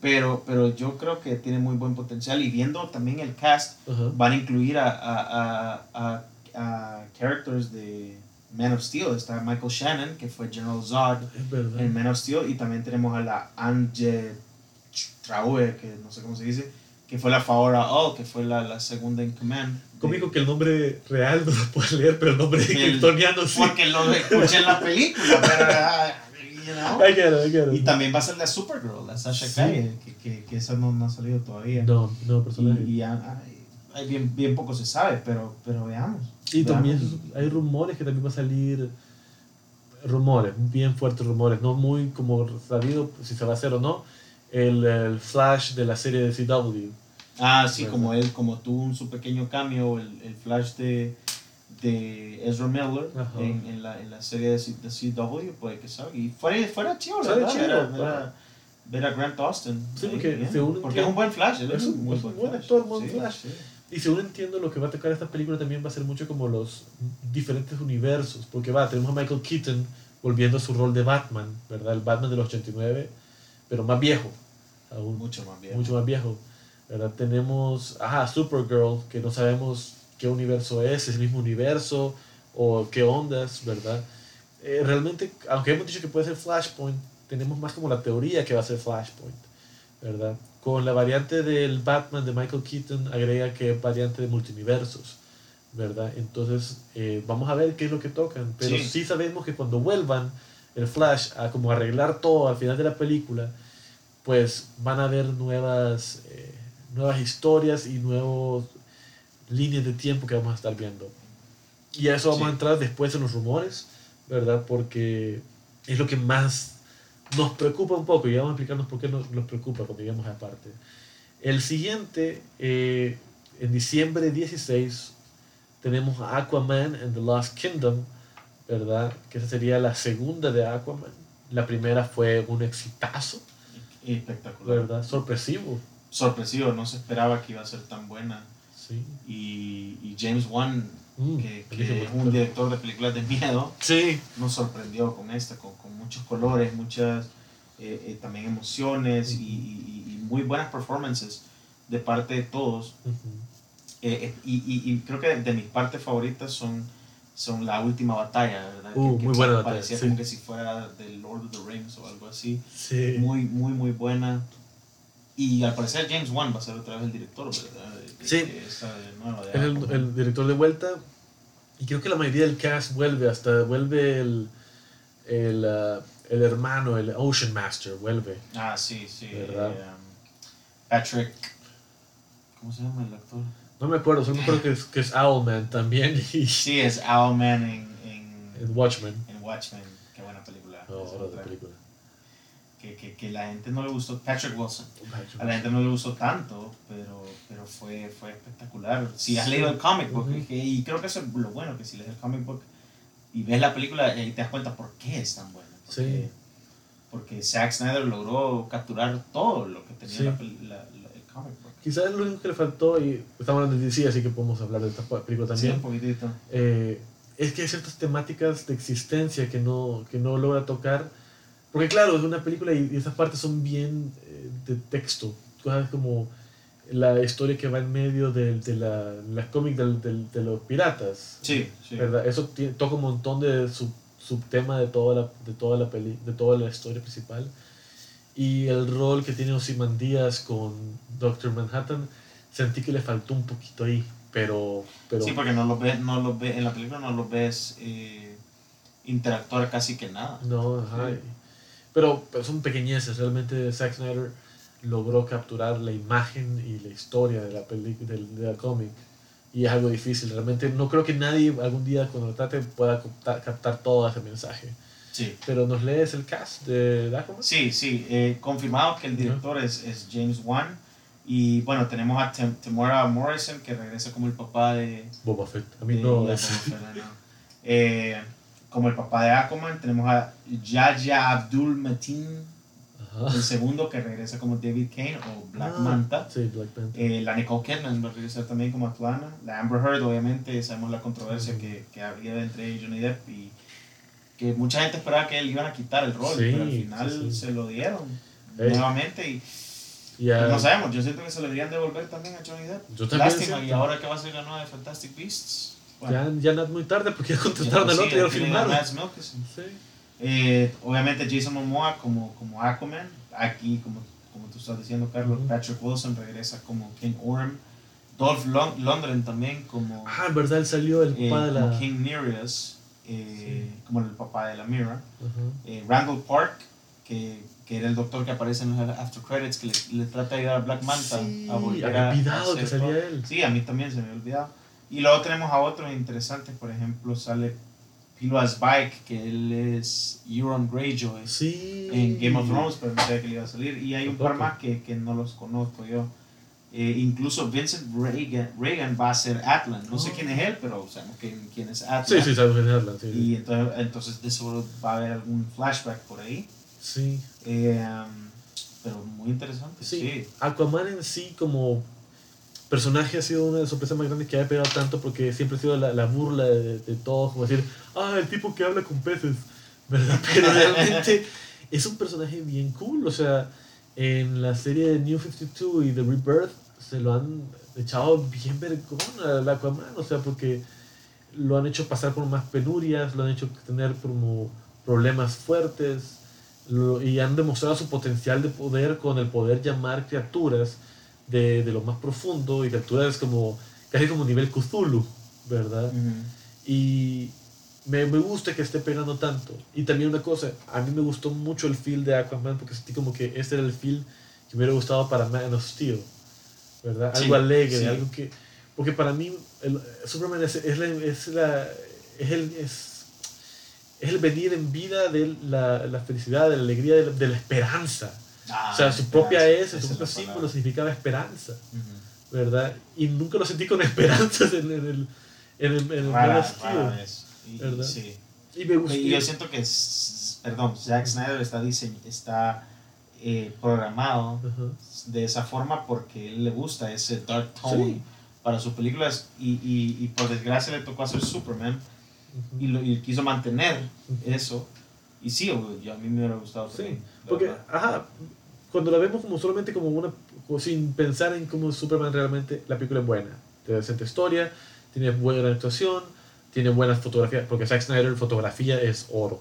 Pero, pero yo creo que tiene muy buen potencial y viendo también el cast, van a incluir a, a, a, a, characters de Man of Steel. Está Michael Shannon, que fue General Zod en Man of Steel, y también tenemos a la Anje Traue, que no sé cómo se dice, que fue la Faora All, que fue la, la segunda en command. Cómico que el nombre real no lo puedes leer, pero el nombre de kryptoniano sí. Porque lo escuché en la película, pero. Ah, you know. I get it, I get it. Y también va a ser la Supergirl, la Sasha sí. que, que, que, esa no, no, ha salido todavía. No, no, personalmente. Y, y hay, bien, bien poco se sabe, pero, pero veamos. Y también hay rumores que también va a salir. Rumores, bien fuertes rumores, no muy como sabido si se va a hacer o no. El, el Flash de la serie de CW Ah, sí, como él, como tuvo su pequeño cambio, el, el flash de, de Ezra Miller en, en, la, en la serie de, de CW, puede que salga. Y fuera, fuera chido, ¿verdad? Chido, ver, ver, a Grant Austin. Sí, porque, porque es un buen flash. es, un, muy buen, buen actor, buen flash. Y según entiendo, lo que va a tocar esta película también va a ser mucho como los diferentes universos. Porque va, tenemos a Michael Keaton volviendo a su rol de Batman, ¿verdad? El Batman del 89, pero más viejo. Aún, mucho más viejo. Mucho más viejo. ¿verdad? Tenemos, ajá, Supergirl, que no sabemos qué universo es, es el mismo universo o qué ondas, ¿verdad? Eh, realmente, aunque hemos dicho que puede ser Flashpoint, tenemos más como la teoría que va a ser Flashpoint, ¿verdad? Con la variante del Batman de Michael Keaton agrega que es variante de multiversos, ¿verdad? Entonces, eh, vamos a ver qué es lo que tocan, pero sí. sabemos que cuando vuelvan el Flash a como arreglar todo al final de la película, pues van a haber nuevas... Eh, nuevas historias y nuevas líneas de tiempo que vamos a estar viendo. Y a eso vamos a entrar después en los rumores, ¿verdad? Porque es lo que más nos preocupa un poco y vamos a explicarnos por qué nos, nos preocupa cuando lleguemos a parte. El siguiente, eh, en diciembre 16, tenemos a Aquaman and the Lost Kingdom, ¿verdad? Que esa sería la segunda de Aquaman. La primera fue un exitazo. Espectacular. ¿Verdad? Sorpresivo. Sorpresivo, no se esperaba que iba a ser tan buena. Sí. Y, y James Wan, mm, que, es un director de películas de miedo, sí. nos sorprendió con esta, con, con muchos colores, muchas eh, eh, también emociones y, y, muy buenas performances de parte de todos. Eh, y, y, creo que de mis partes favoritas son son la última batalla, ¿verdad? Uh, muy buena batalla. Parecía como que si fuera del Lord of the Rings o algo así. Sí. Muy, muy, muy buena. Y al parecer James Wan va a ser otra vez el director, ¿verdad? sí. es el, el, director de vuelta. Y creo que la mayoría del cast vuelve, hasta vuelve el, el, uh, el hermano, el Ocean Master, vuelve. Ah, sí, sí. ¿verdad? Eh, um, Patrick. ¿Cómo se llama el actor? No me acuerdo, solo me acuerdo que es, que es Owlman también. Sí, es Owlman en, en, Watchmen. En Watchmen, qué buena película. Oh, de película. Que, que, que, la gente no le gustó, Patrick Wilson, a la gente no le gustó tanto, pero, pero fue, fue espectacular. Si has leído el comic book, y creo que eso es lo bueno, que si lees el comic book y ves la película, y te das cuenta por qué es tan buena. Porque, sí. porque Zack Snyder logró capturar todo lo que tenía la, la, Quizás lo único que le faltó, y estamos hablando de DC, así que podemos hablar de esta película también. Sí, un poquitito. Eh, es que hay ciertas temáticas de existencia que no, que no logra tocar. Porque, claro, es una película y, esas partes son bien eh, de texto. Cosas como la historia que va en medio de, de la, la cómic de, de los piratas. Sí, sí. ¿verdad? Eso toca un montón de sub, subtema de toda la, de toda la peli, de toda la historia principal y el rol que tiene Ozymandias con Doctor Manhattan, sentí que le faltó un poquito ahí, pero... pero sí, porque no lo ves, no lo ves, en la película no lo ves eh, interactuar casi que nada. No, ajá. Pero, pero, son pequeñeces, realmente Zack Snyder logró capturar la imagen y la historia de la película, de, la cómic. Y es algo difícil, realmente no creo que nadie algún día cuando lo trate pueda captar, captar todo ese mensaje. Sí. Pero nos lees el cast de Aquaman. Sí, sí. Eh, confirmado que el director es, es, James Wan. Y bueno, tenemos a Tamora Morrison, que regresa como el papá de. Boba Fett. A mí no, es. Eh, como el papá de Aquaman. Tenemos a Yaya Abdul Mateen, el segundo, que regresa como David Kane o Black ah, Manta. Sí, Black Manta. Eh, la Nicole Kidman va a regresar también como Atlana. La Amber Heard, obviamente, sabemos la controversia que, que había entre Johnny Depp y que mucha gente esperaba que él iban a quitar el rol, pero al final se lo dieron nuevamente y no sabemos, yo siento que se le deberían devolver también a Johnny Depp. Yo también Lástima, y ahora que va a ser la nueva de Fantastic Beasts. ya, ya no es muy tarde porque ya contrataron al otro y al final. Eh, obviamente Jason Momoa como, como Aquaman, aquí como, como tú estás diciendo Carlos, Patrick Wilson regresa como King Orm, Dolph Lundgren también como... Ah, en verdad él salió el eh, padre de la... King Nereus eh, como el papá de la Mira. Eh, Randall Park, que, que, era el doctor que aparece en los after credits, que le, trata de ayudar a Black Manta a volver a. olvidado que salía él. Sí, a mí también se me había olvidado. Y luego tenemos a otros interesantes, por ejemplo, sale Piloas Bike, que él es Euron Greyjoy en Game of Thrones, pero no sabía que le iba a salir. Y hay un par más que, que no los conozco yo. Eh, incluso Vincent Reagan, Reagan, va a ser Atlan. No sé quién es él, pero sabemos quién, es Atlan. Sí, sí, sabemos quién es Atlan. Sí, y entonces, entonces de seguro va a haber algún flashback por ahí. Sí. Eh, um, pero muy interesante. Sí. Aquaman en sí como personaje ha sido una de las sorpresas más grandes que ha pegado tanto porque siempre ha sido la, la burla de, de, todos, como decir, ah, el tipo que habla con peces, ¿verdad? Pero realmente es un personaje bien cool, o sea, en la serie de New 52 y The Rebirth se lo han echado bien vergón al Aquaman, o sea, porque lo han hecho pasar por más penurias, lo han hecho tener como problemas fuertes y han demostrado su potencial de poder con el poder llamar criaturas de, de lo más profundo y criaturas como casi como nivel Cthulhu, ¿verdad? Y me, me, gusta que esté pegando tanto. Y también una cosa, a mí me gustó mucho el feel de Aquaman porque sentí como que este era el feel que me hubiera gustado para Man of Steel. ¿Verdad? Algo alegre, algo que... Porque para mí el, Superman es, es, la, es, la, es, el, es, es, el venir en vida de la, la felicidad, de la alegría, de la, de la esperanza. Ah, o sea, su propia S, su propio símbolo significaba esperanza, ¿verdad? Y nunca lo sentí con esperanzas en, en el en el, en el rara, rara ¿verdad? Sí. Y, me y yo siento que, perdón, Zack Snyder está, diseñ está eh, programado de esa forma porque él le gusta ese dark tone para sus películas y, y, y, por desgracia le tocó hacer Superman y, lo, y quiso mantener eso. Y sí, a mí me hubiera gustado. Sí, porque, ajá, cuando la vemos como solamente como una, sin pensar en cómo Superman realmente, la película es buena. Tiene decente historia, tiene buena actuación, tiene buenas fotografías, porque Zack Snyder fotografía es oro.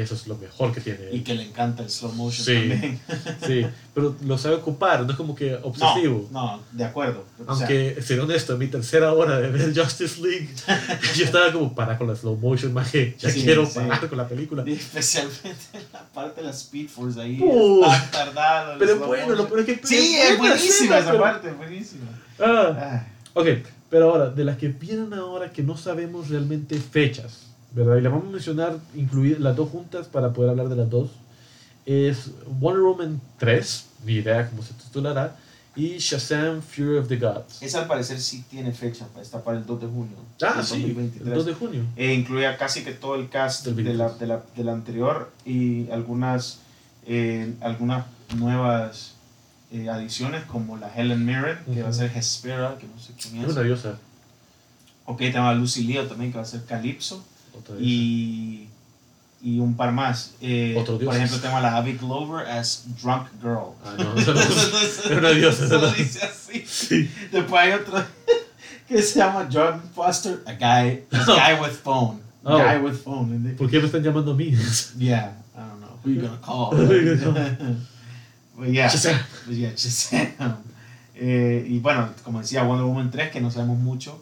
Eso es lo mejor que tiene. Y que le encanta el slow motion también. sí, pero lo sabe ocupar, no es como que obsesivo. No, no de acuerdo. Aunque, o ser honesto, en mi tercera hora de ver Justice League, yo estaba como, para con la slow motion, más que ya quiero parar con la película. Y especialmente la parte de la Speed Force ahí, uh, tardado. Pero bueno, lo peor es que... Sí, es buenísima esa parte, buenísima. Ah, ah. Ok, pero ahora, de las que vienen ahora que no sabemos realmente fechas ¿verdad? Y le vamos a mencionar, incluir las dos juntas para poder hablar de las dos. Es Wonder Woman 3, ni idea cómo se titulará, y Shazam Fury of the Gods. Esa al parecer sí tiene fecha, está para el 2 de junio. Ah, sí, el 2 de junio. E incluye casi que todo el cast de la, de, la, de la, anterior y algunas, eh, algunas nuevas eh, adiciones como la Helen Mirren, que va a ser Hespera, que no sé quién es. Es una diosa. Ok, tenemos a Lucy Leo también, que va a ser Calypso y, y un par más. Eh, por ejemplo, tengo a la Abby Glover as Drunk Girl. Ah, no, es una diosa. Eso dice así. Después hay otro que se llama Jordan Foster, a guy, a guy with phone. Oh. Guy with phone. ¿Por qué me están llamando a mí? Yeah, I don't know. Who you gonna call? But yeah, Shazam. yeah, Shazam. Eh, y bueno, como decía, Wonder Woman 3, que no sabemos mucho,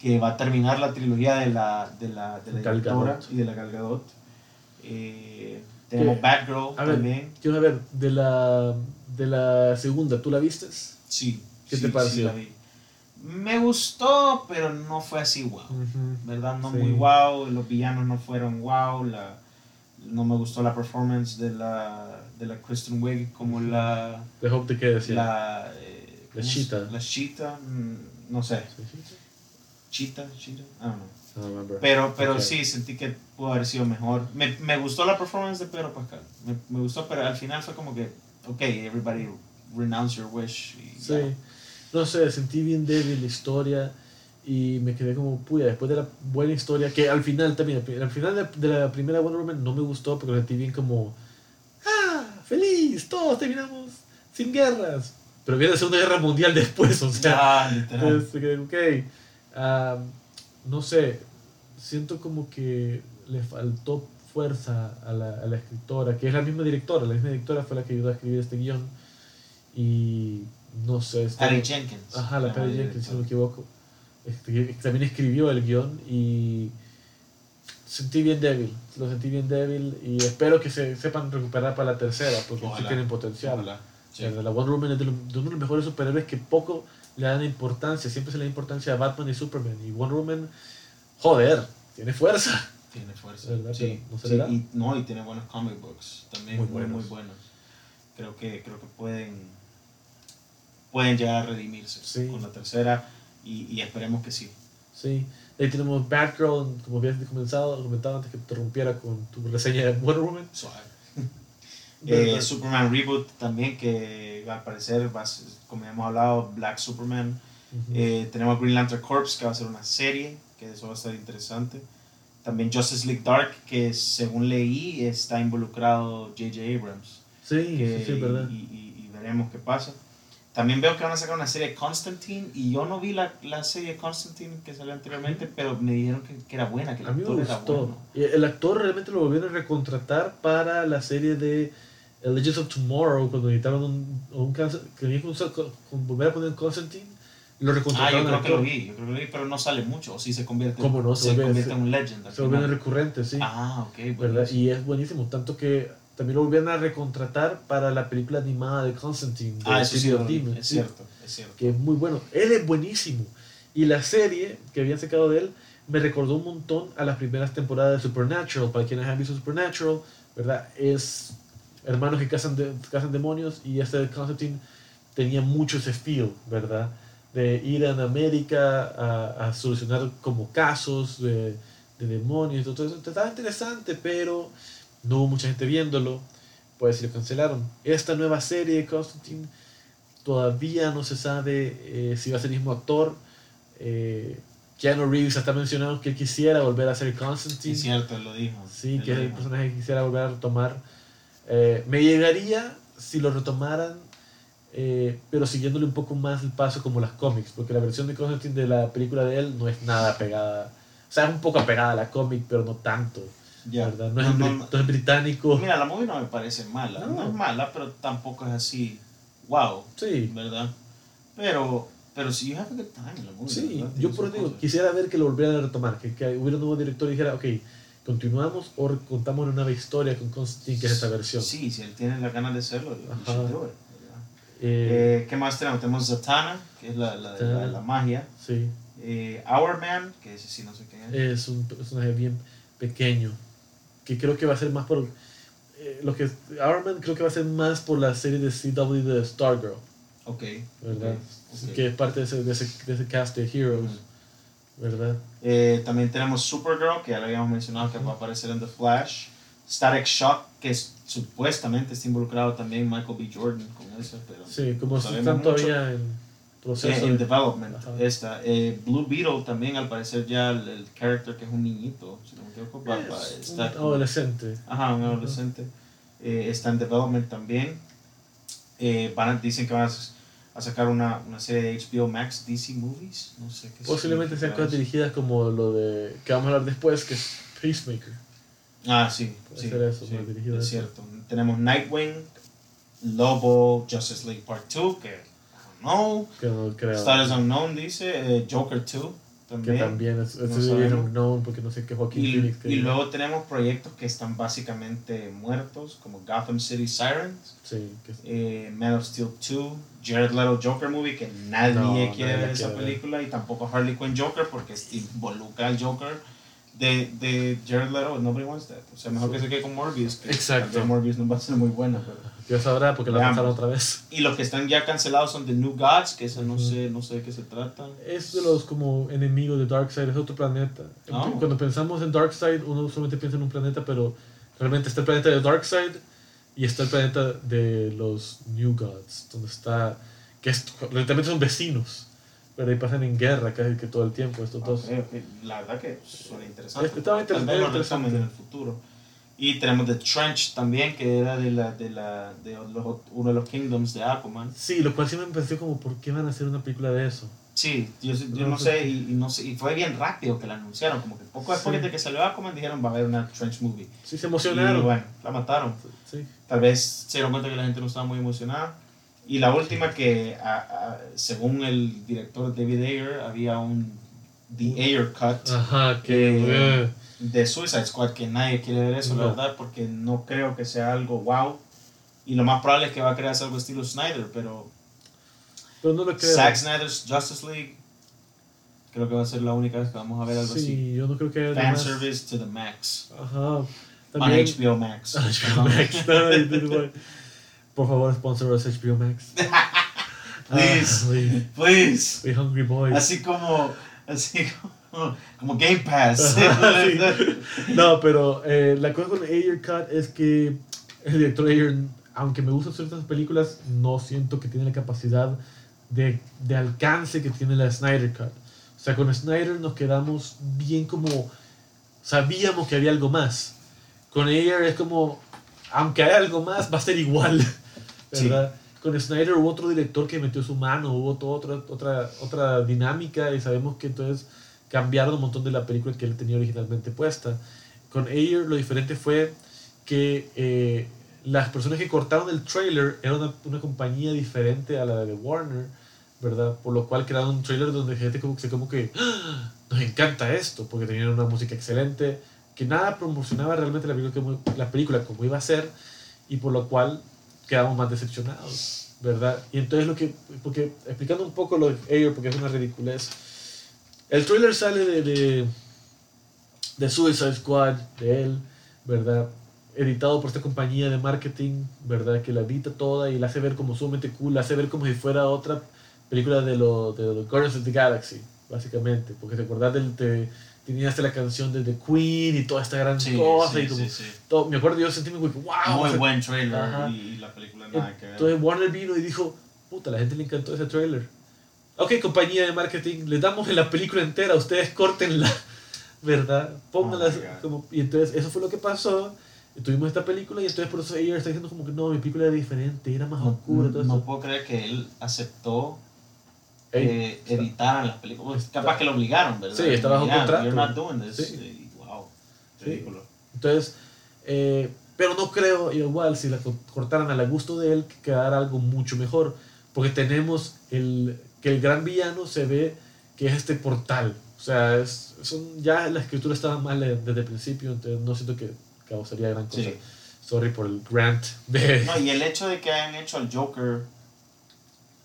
que va a terminar la trilogía de la, de la, de la directora y de la Gal Gadot. Eh, tenemos Batgirl también. quiero ver, de la, de la segunda, ¿tú la viste? Sí. ¿Qué te pareció? Me gustó, pero no fue así wow. ¿Verdad? No muy wow. Los villanos no fueron wow. La, no me gustó la performance de la, de la Kristen Wiig como la. ¿De Hope de qué decía? La, la Cheetah. La Cheetah, mm, no sé. Cheetah, Cheetah, I don't know. Pero, pero sí, sentí que pudo haber sido mejor. Me, me gustó la performance de Pedro Pascal. Me, me, gustó, pero al final fue como que, ok, everybody renounce your wish. sí. No sé, sentí bien débil la historia y me quedé como, puya, después de la buena historia, que al final también, al final de, de la primera Wonder Woman no me gustó porque sentí bien como, ah, feliz, todos terminamos sin guerras pero viene la Segunda Guerra Mundial después, o sea. Ah, literal. ok. no sé, siento como que le faltó fuerza a la, a la, escritora, que es la misma directora, la misma directora fue la que ayudó a escribir este guion. Y no sé. Patty Jenkins. Ajá, la Patty Jenkins, si no me equivoco. Este, también escribió el guion y sentí bien débil, lo sentí bien débil y espero que se sepan recuperar para la tercera, porque sí tienen potencial. La Wonder Woman es de, uno de los mejores superhéroes que poco le dan importancia. Siempre se le da importancia a Batman y Superman. Y Wonder Woman, joder, tiene fuerza. Tiene fuerza. Sí, no, se Y, no, y tiene buenos comic books. También muy, buenos. Muy buenos. Creo que, creo que pueden, pueden llegar a redimirse con la tercera y, y, esperemos que sí. Sí. Ahí tenemos Batgirl, como habías comenzado, comentado antes que te rompiera con tu reseña de Wonder Woman. Suave. Eh, Superman Reboot también, que va a aparecer, va como ya hemos hablado, Black Superman. Eh, tenemos Green Lantern Corps, que va a ser una serie, que eso va a estar interesante. También Justice League Dark, que según leí está involucrado J.J. Abrams. Sí, sí, verdad. Y, y, veremos qué pasa. También veo que van a sacar una serie de Constantine y yo no vi la, la serie de Constantine que salió anteriormente, pero me dijeron que, que era buena, que el actor era bueno. Y el actor realmente lo volvieron a recontratar para la serie de Legends of Tomorrow, cuando editaron un, un querían con, volver a poner Constantine, lo recontrataron. Ah, yo creo que lo vi, yo creo que lo vi, pero no sale mucho, o sí se convierte, ¿Cómo no? se, se convierte en un legend. Se vuelve recurrente, sí. Ah, ok. ¿verdad? Y es buenísimo, tanto que también lo volvieron a recontratar para la película animada de Constantine. De ah, eso sí, es cierto, es cierto. Que es muy bueno. Él es buenísimo. Y la serie que habían sacado de él me recordó un montón a las primeras temporadas de Supernatural. Para quienes han visto Supernatural, ¿verdad? Es hermanos que cazan, de, cazan demonios y este Constantine tenía mucho ese feel, ¿verdad? De ir a América a, a solucionar como casos, de, de demonios, todo eso. Estaba interesante, pero no hubo mucha gente viéndolo. Pues si lo cancelaron. Esta nueva serie de Constantine todavía no se sabe eh, si va a ser el mismo actor. Eh, Keanu Reeves está mencionando que quisiera volver a ser Constantine. Es cierto, lo dijo. Sí, que es el personaje que quisiera volver a retomar. Eh, me llegaría si lo retomaran, eh, pero siguiéndole un poco más el paso como las cómics, porque la versión de Constantine de la película de él no es nada pegada. O sea, es un poco apegada a la cómic, pero no tanto. ¿verdad? No, es, británico. Mira, la movie no me parece mala. No. es mala, pero tampoco es así. Wow. Sí. ¿Verdad? Pero pero si you have a good time la movie. Sí, yo por eso digo, quisiera ver que lo volvieran a retomar, que, que hubiera un nuevo director y dijera, ok, continuamos o contamos una nueva historia con Constantine, que es esta versión. Sí, si él tiene la ganas de hacerlo, eh, ¿Qué más tenemos? Tenemos Zatanna, que es la, la, la, la magia. Sí. Eh, Our Man, que ese sí no sé qué es. Es un personaje bien pequeño, que creo que va a ser más por... Eh, lo que Our Man creo que va a ser más por la serie de CW de Stargirl. Ok. ¿Verdad? Que es parte de ese, de ese, de ese cast de Heroes. ¿Verdad? Eh, también tenemos Supergirl, que ya lo habíamos mencionado, que va a aparecer en The Flash. Static Shock, que supuestamente está involucrado también Michael B. Jordan con eso. Pero sí, como si están todavía en proceso. en development. Esta. Eh, Blue Beetle también, al parecer, ya el, el, character que es un niñito, si no me equivoco, está un adolescente. Ajá, un adolescente. Eh, está en development también. Eh, van, dicen que van a a sacar una, una, serie de HBO Max DC Movies. No sé qué Posiblemente sean cosas dirigidas como lo de que vamos a hablar después, que es Peacemaker. Ah, sí. sí, eso, sí es cierto. Tenemos Nightwing, Lobo, Justice League Part 2, que know. Que no creo. Stars Unknown dice, eh, Joker 2. También. Que también es, es porque no sé qué Joaquín y, Phoenix. Y luego tenemos proyectos que están básicamente muertos, como Gotham City Sirens, sí, eh, Man of Steel 2, Jared Leto Joker Movie, que nadie quiere ver esa película, y tampoco Harley Quinn Joker, porque involucra al Joker de, de Jared Leto, nobody wants that. O sea, mejor que se quede con Morbius. Que Exacto. Morbius no va a ser muy buena, pero... Dios sabrá porque la lanzaron otra vez. Y los que están ya cancelados son The New Gods, que eso no, sé, no sé de qué se trata. Es de los como enemigos de Darkseid, es otro planeta. Oh. Cuando pensamos en Darkseid, uno solamente piensa en un planeta, pero realmente está el planeta de Darkseid y está el planeta de los New Gods, donde está... que es, realmente son vecinos. Pero ahí pasan en guerra casi que todo el tiempo estos dos. La verdad que suena interesante. Está interesante. en el futuro. Y tenemos The Trench también, que era de, la, de, la, de los, uno de los Kingdoms de Aquaman. Sí, lo cual siempre me pareció como, ¿por qué van a hacer una película de eso? Sí, yo, yo no sé y, no sé, y fue bien rápido que la anunciaron, como que poco después de que salió Aquaman dijeron va a haber una Trench movie. Sí, se emocionaron. Y bueno, la mataron. Sí. Tal vez se dieron cuenta que la gente no estaba muy emocionada. Y la última que, según el director David Ayer, había un The Ayer Cut. Ajá, que... de Suicide Squad, que nadie quiere ver eso, la verdad, porque no creo que sea algo wow. Y lo más probable es que va a crear algo estilo Snyder, pero... Pero no lo creo. Zack Snyder's Justice League creo que va a ser la única vez que vamos a ver algo sí, así. yo no creo que haya Fan service to the max. Ajá. También, On HBO Max. HBO Max. Por favor, sponsor us HBO Max. please, ah, please. We hungry boys. Así como, así como, como Game Pass. No, pero eh, la cosa con Ayer Cut es que el director Ayer, aunque me gustan ciertas películas, no siento que tiene la capacidad de, de alcance que tiene la Snyder Cut. O sea, con Snyder nos quedamos bien como sabíamos que había algo más. Con Ayer es como, aunque hay algo más, va a ser igual. ¿verdad? Con Snyder hubo otro director que metió su mano, hubo otra, otra, otra dinámica y sabemos que entonces cambiaron un montón de la película que él tenía originalmente puesta. Con Ayer lo diferente fue que eh, las personas que cortaron el trailer eran una, compañía diferente a la de Warner, ¿verdad? Por lo cual crearon un trailer donde gente como que, como que ¡Ah! nos encanta esto, porque tenían una música excelente, que nada promocionaba realmente la película, la película como iba a ser, y por lo cual quedamos más decepcionados, ¿verdad? Y entonces lo que, porque explicando un poco lo de Ayer, porque es una ridiculez, el trailer sale de, de, de Suicide Squad, de él, ¿verdad? Editado por esta compañía de marketing, ¿verdad? Que la edita toda y la hace ver como sumamente cool, la hace ver como si fuera otra película de los de, Guardians of the Galaxy, básicamente. Porque te acordás del, de, tenía hasta la canción de The Queen y toda esta gran cosa. y como, todo, me acuerdo yo sentí muy wow. Muy buen trailer y, la película nada que ver. Entonces Warner vino y dijo, puta, a la gente le encantó ese trailer. Ok, compañía de marketing, les damos en la película entera, ustedes cortenla, ¿verdad? Pónganla oh como... Y entonces eso fue lo que pasó. tuvimos esta película y entonces por eso ella está diciendo como que no, mi película era diferente, era más oscura. No, no puedo creer que él aceptó que editaran las películas. Capaz que lo obligaron, ¿verdad? Sí, está bajo contrato. You're not doing this. Sí. Wow, ridículo. Entonces, eh, pero no creo, igual, si la cortaran al gusto de él, que quedara algo mucho mejor. Porque tenemos el, que el gran villano se ve que es este portal. O sea, es, son, ya la escritura estaba mal desde el principio, entonces no siento que causaría gran cosa. Sorry por el grant de... No, y el hecho de que hayan hecho al Joker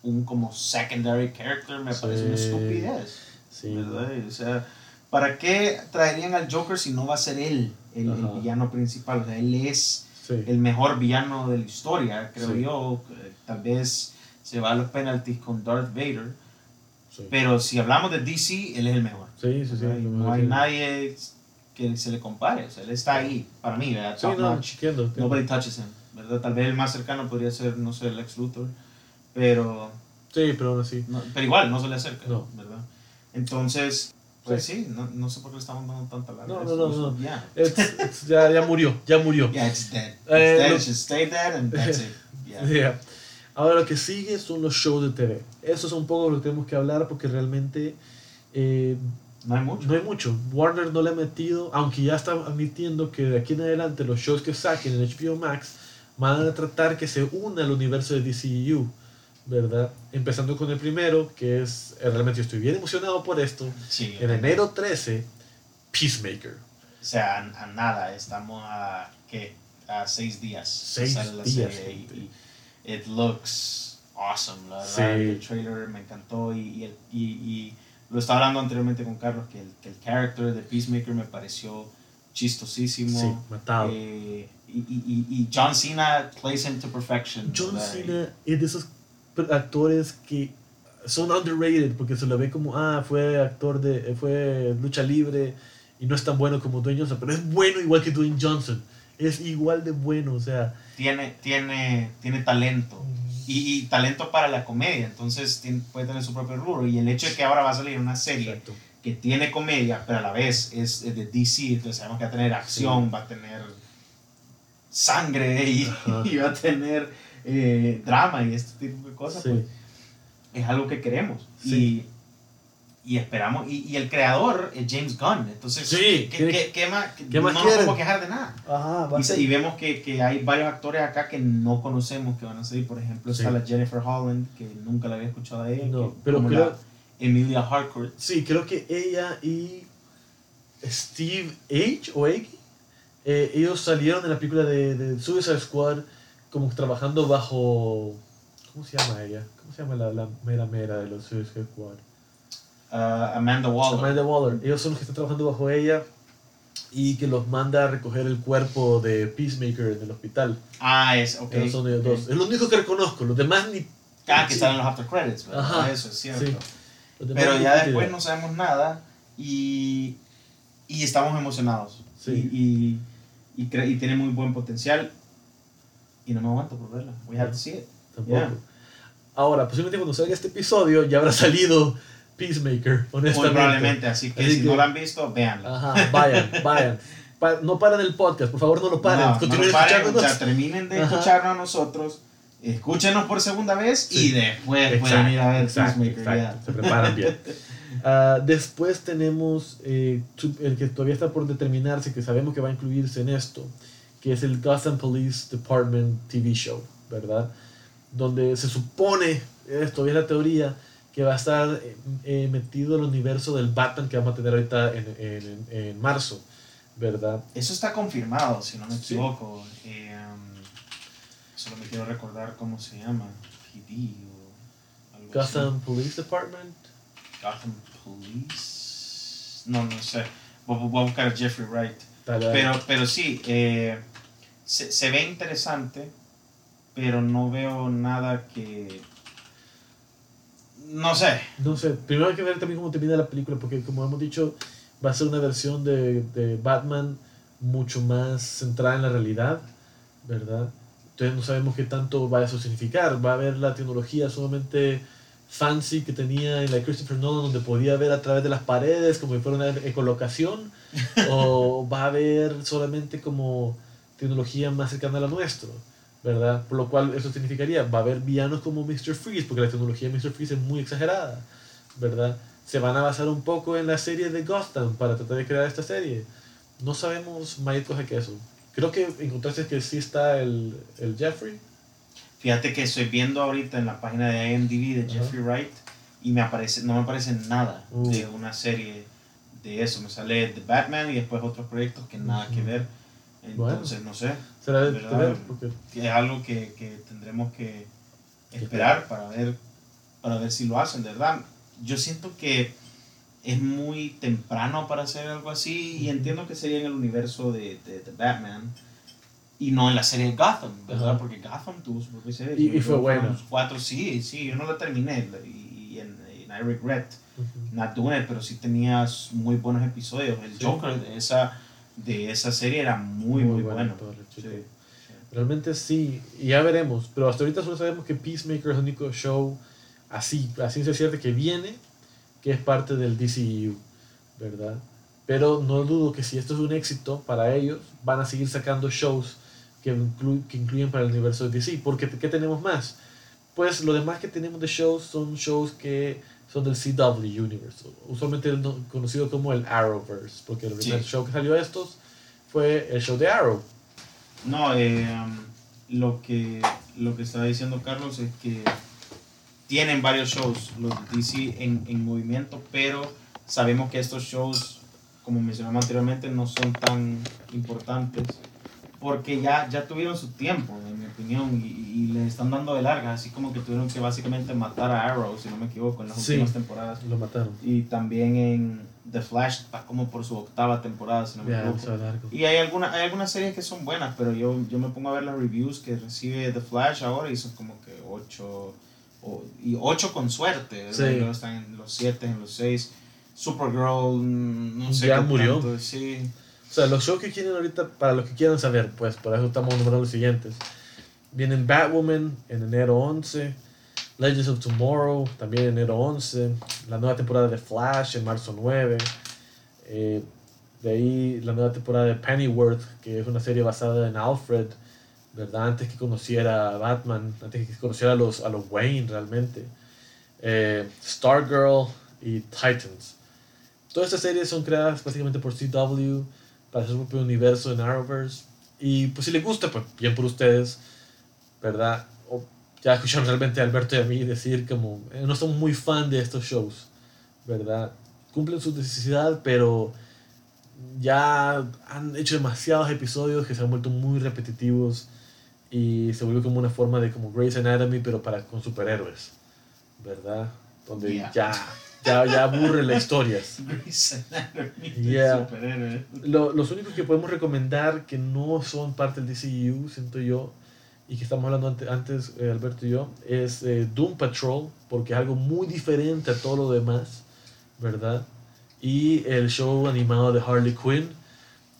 un como secondary character me parece una estupidez. Sí. ¿verdad? O sea, ¿para qué traerían al Joker si no va a ser él el, villano principal? O sea, él es el mejor villano de la historia, creo yo. Tal vez se va a los penalties con Darth Vader. Pero si hablamos de DC, él es el mejor. Sí, sí, sí. No hay nadie que se le compare. O sea, él está ahí, para mí, ¿verdad? Top no, notch. Nobody touches him, ¿verdad? Tal vez el más cercano podría ser, no sé, el ex Luthor. Pero. Sí, pero aún así. pero igual, no se le acerca, no. ¿verdad? Entonces, pues sí, no, no, sé por qué le estamos dando tanta larga. No, no, no, no. ya, ya murió, ya murió. Yeah, it's dead. It's eh, dead, just stay dead and that's it. Yeah. Ahora lo que sigue son los shows de TV. Eso es un poco lo que tenemos que hablar porque realmente eh, no hay mucho. No hay mucho. Warner no le ha metido, aunque ya está admitiendo que de aquí en adelante los shows que saquen en HBO Max van a tratar que se una al universo de DCU, ¿verdad? Empezando con el primero, que es, eh, realmente yo estoy bien emocionado por esto. Sí, en enero 13, Peacemaker. O sea, a, nada, estamos a, ¿qué? A seis días. Seis días it looks awesome, la verdad. El trailer me encantó y, y, y, lo estaba hablando anteriormente con Carlos, que el, que el character de Peacemaker me pareció chistosísimo. Sí, matado. Eh, y, y, y, John Cena plays him to perfection. John Cena es de esos actores que son underrated porque se lo ve como, ah, fue actor de, fue lucha libre y no es tan bueno como Dwayne Johnson, pero es bueno igual que Dwayne Johnson es igual de bueno, o sea. Tiene, tiene, tiene talento. Y, y talento para la comedia, entonces puede tener su propio rubro. Y el hecho de que ahora va a salir una serie que tiene comedia, pero a la vez es, de DC, entonces sabemos que va a tener acción, va a tener sangre y, va a tener eh, drama y este tipo de cosas, pues, es algo que queremos. Y y esperamos, y, y, el creador es James Gunn, entonces, ¿qué, qué, qué, más? no nos podemos quejar de nada. Ajá, y, y, vemos que, que, hay varios actores acá que no conocemos que van a salir, por ejemplo, está la Jennifer Holland, que nunca la había escuchado a ella, no, pero creo, Emilia Harcourt. Sí, creo que ella y Steve H. o H. Eh, ellos salieron de la película de, de, Suicide Squad como trabajando bajo... ¿Cómo se llama ella? ¿Cómo se llama la, la mera mera de los Suicide Squad? Uh, Amanda Waller. Amanda Waller. Ellos son los que están trabajando bajo ella y que los manda a recoger el cuerpo de Peacemaker en el hospital. Ah, es, ok. son ellos dos. Es lo único que reconozco, los demás ni... Ah, que están en los after credits, ¿verdad? Eso es cierto. Pero ya después no sabemos nada y, y estamos emocionados. Sí. Y, y, y, y, tiene muy buen potencial y no me aguanto por verla. We have to see it. Tampoco. Ahora, posiblemente cuando salga este episodio ya habrá salido Peacemaker, honestamente. Muy probablemente, así que si no lo han visto, véanlo. Ajá, vayan, vayan. no paren el podcast, por favor no lo paren. No, Continúen no escuchándonos. O sea, terminen de escucharnos a nosotros, escúchenos por segunda vez y después pueden ir a ver Peacemaker. Se preparan bien. Uh, después tenemos eh, el que todavía está por determinarse, que sabemos que va a incluirse en esto, que es el Gotham Police Department TV show, ¿verdad? Donde se supone, esto es la teoría, que va a estar eh, metido en el universo del Batman que vamos a tener ahorita en, en, en marzo, ¿verdad? Eso está confirmado, si no me equivoco. Eh, um, solo me quiero recordar cómo se llama. PD o algo Gotham Police Department. Gotham Police. No, no sé. Voy, a buscar a Jeffrey Wright. Pero, pero sí, eh, se, se ve interesante, pero no veo nada que no sé. No sé. Primero hay que ver también cómo termina la película, porque como hemos dicho, va a ser una versión de, de Batman mucho más centrada en la realidad, ¿verdad? Entonces no sabemos qué tanto va a eso significar. Va a haber la tecnología solamente fancy que tenía en la Christopher Nolan, donde podía ver a través de las paredes como si fuera una ecolocación, o va a haber solamente como tecnología más cercana a la nuestra, ¿verdad? Por lo cual eso significaría, va a haber villanos como Mr. Freeze, porque la tecnología de Mr. Freeze es muy exagerada, ¿verdad? Se van a basar un poco en la serie de Gotham para tratar de crear esta serie. No sabemos más cosas que eso. Creo que encontraste que sí está el, el Jeffrey. Fíjate que estoy viendo ahorita en la página de IMDb de Jeffrey Wright y me aparece, no me aparece nada uh. de una serie de eso. Me sale The Batman y después otros proyectos que nada que ver. Entonces, no sé. ¿Será de? Porque... Es algo que, que tendremos que esperar para ver, para ver si lo hacen, de verdad. Yo siento que es muy temprano para hacer algo así y entiendo que sería en el universo de, de, de Batman y no en la serie Gotham, ¿verdad? Porque Gotham tuvo su propia serie. Y, fue bueno. Cuatro, sí, sí, yo no la terminé y, en, I regret not doing it, pero sí tenías muy buenos episodios. El Joker de esa, de esa serie era muy, muy, bueno. Realmente sí, ya veremos, pero hasta ahorita solo sabemos que Peacemaker es el único show así, así se cierto que viene, que es parte del DCU, ¿verdad? Pero no dudo que si esto es un éxito para ellos, van a seguir sacando shows que, que incluyen para el universo de DC. Porque, ¿qué tenemos más? Pues lo demás que tenemos de shows son shows que son del CW Universe, usualmente conocido como el Arrowverse, porque el primer show que salió de estos fue el show de Arrow. No, eh, lo, que, lo que estaba diciendo Carlos es que tienen varios shows, los DC en, en movimiento, pero sabemos que estos shows, como mencionamos anteriormente, no son tan importantes porque ya, ya tuvieron su tiempo, en mi opinión, y, y le están dando de larga, así como que tuvieron que básicamente matar a Arrow, si no me equivoco, en las últimas temporadas. lo mataron. Y también en The Flash, va como por su octava temporada, si no me equivoco. Y hay, alguna, hay algunas series que son buenas, pero yo, yo me pongo a ver las reviews que recibe The Flash ahora y son como que 8, y 8 con suerte, sí. están en los 7, en los 6. Supergirl, no sé. Ya murió. sí. Sea, los shows que quieren ahorita, para los que quieran saber, pues por eso estamos nombrando los siguientes. Vienen Batwoman en enero 11, Legends of Tomorrow también en enero 11, la nueva temporada de Flash en marzo 9, eh, de ahí la nueva temporada de Pennyworth, que es una serie basada en Alfred, ¿verdad? Antes que conociera a Batman, antes que conociera a los, a los Wayne realmente. Eh, Stargirl y Titans. Todas estas series son creadas básicamente por CW para hacer su propio universo en Arrowverse. Y pues si les gusta, pues bien por ustedes, ¿verdad? O ya escucharon realmente a Alberto y a mí decir como eh, no somos muy fan de estos shows, ¿verdad? Cumplen su necesidad, pero ya han hecho demasiados episodios que se han vuelto muy repetitivos y se vuelve como una forma de como Grey's Anatomy, pero para con superhéroes, ¿verdad? Donde ya ya, ya aburre la historia. Yeah. Lo, los únicos que podemos recomendar que no son parte del DCU, siento yo, y que estamos hablando antes, antes eh, Alberto y yo, es eh, Doom Patrol, porque es algo muy diferente a todo lo demás, ¿verdad? Y el show animado de Harley Quinn.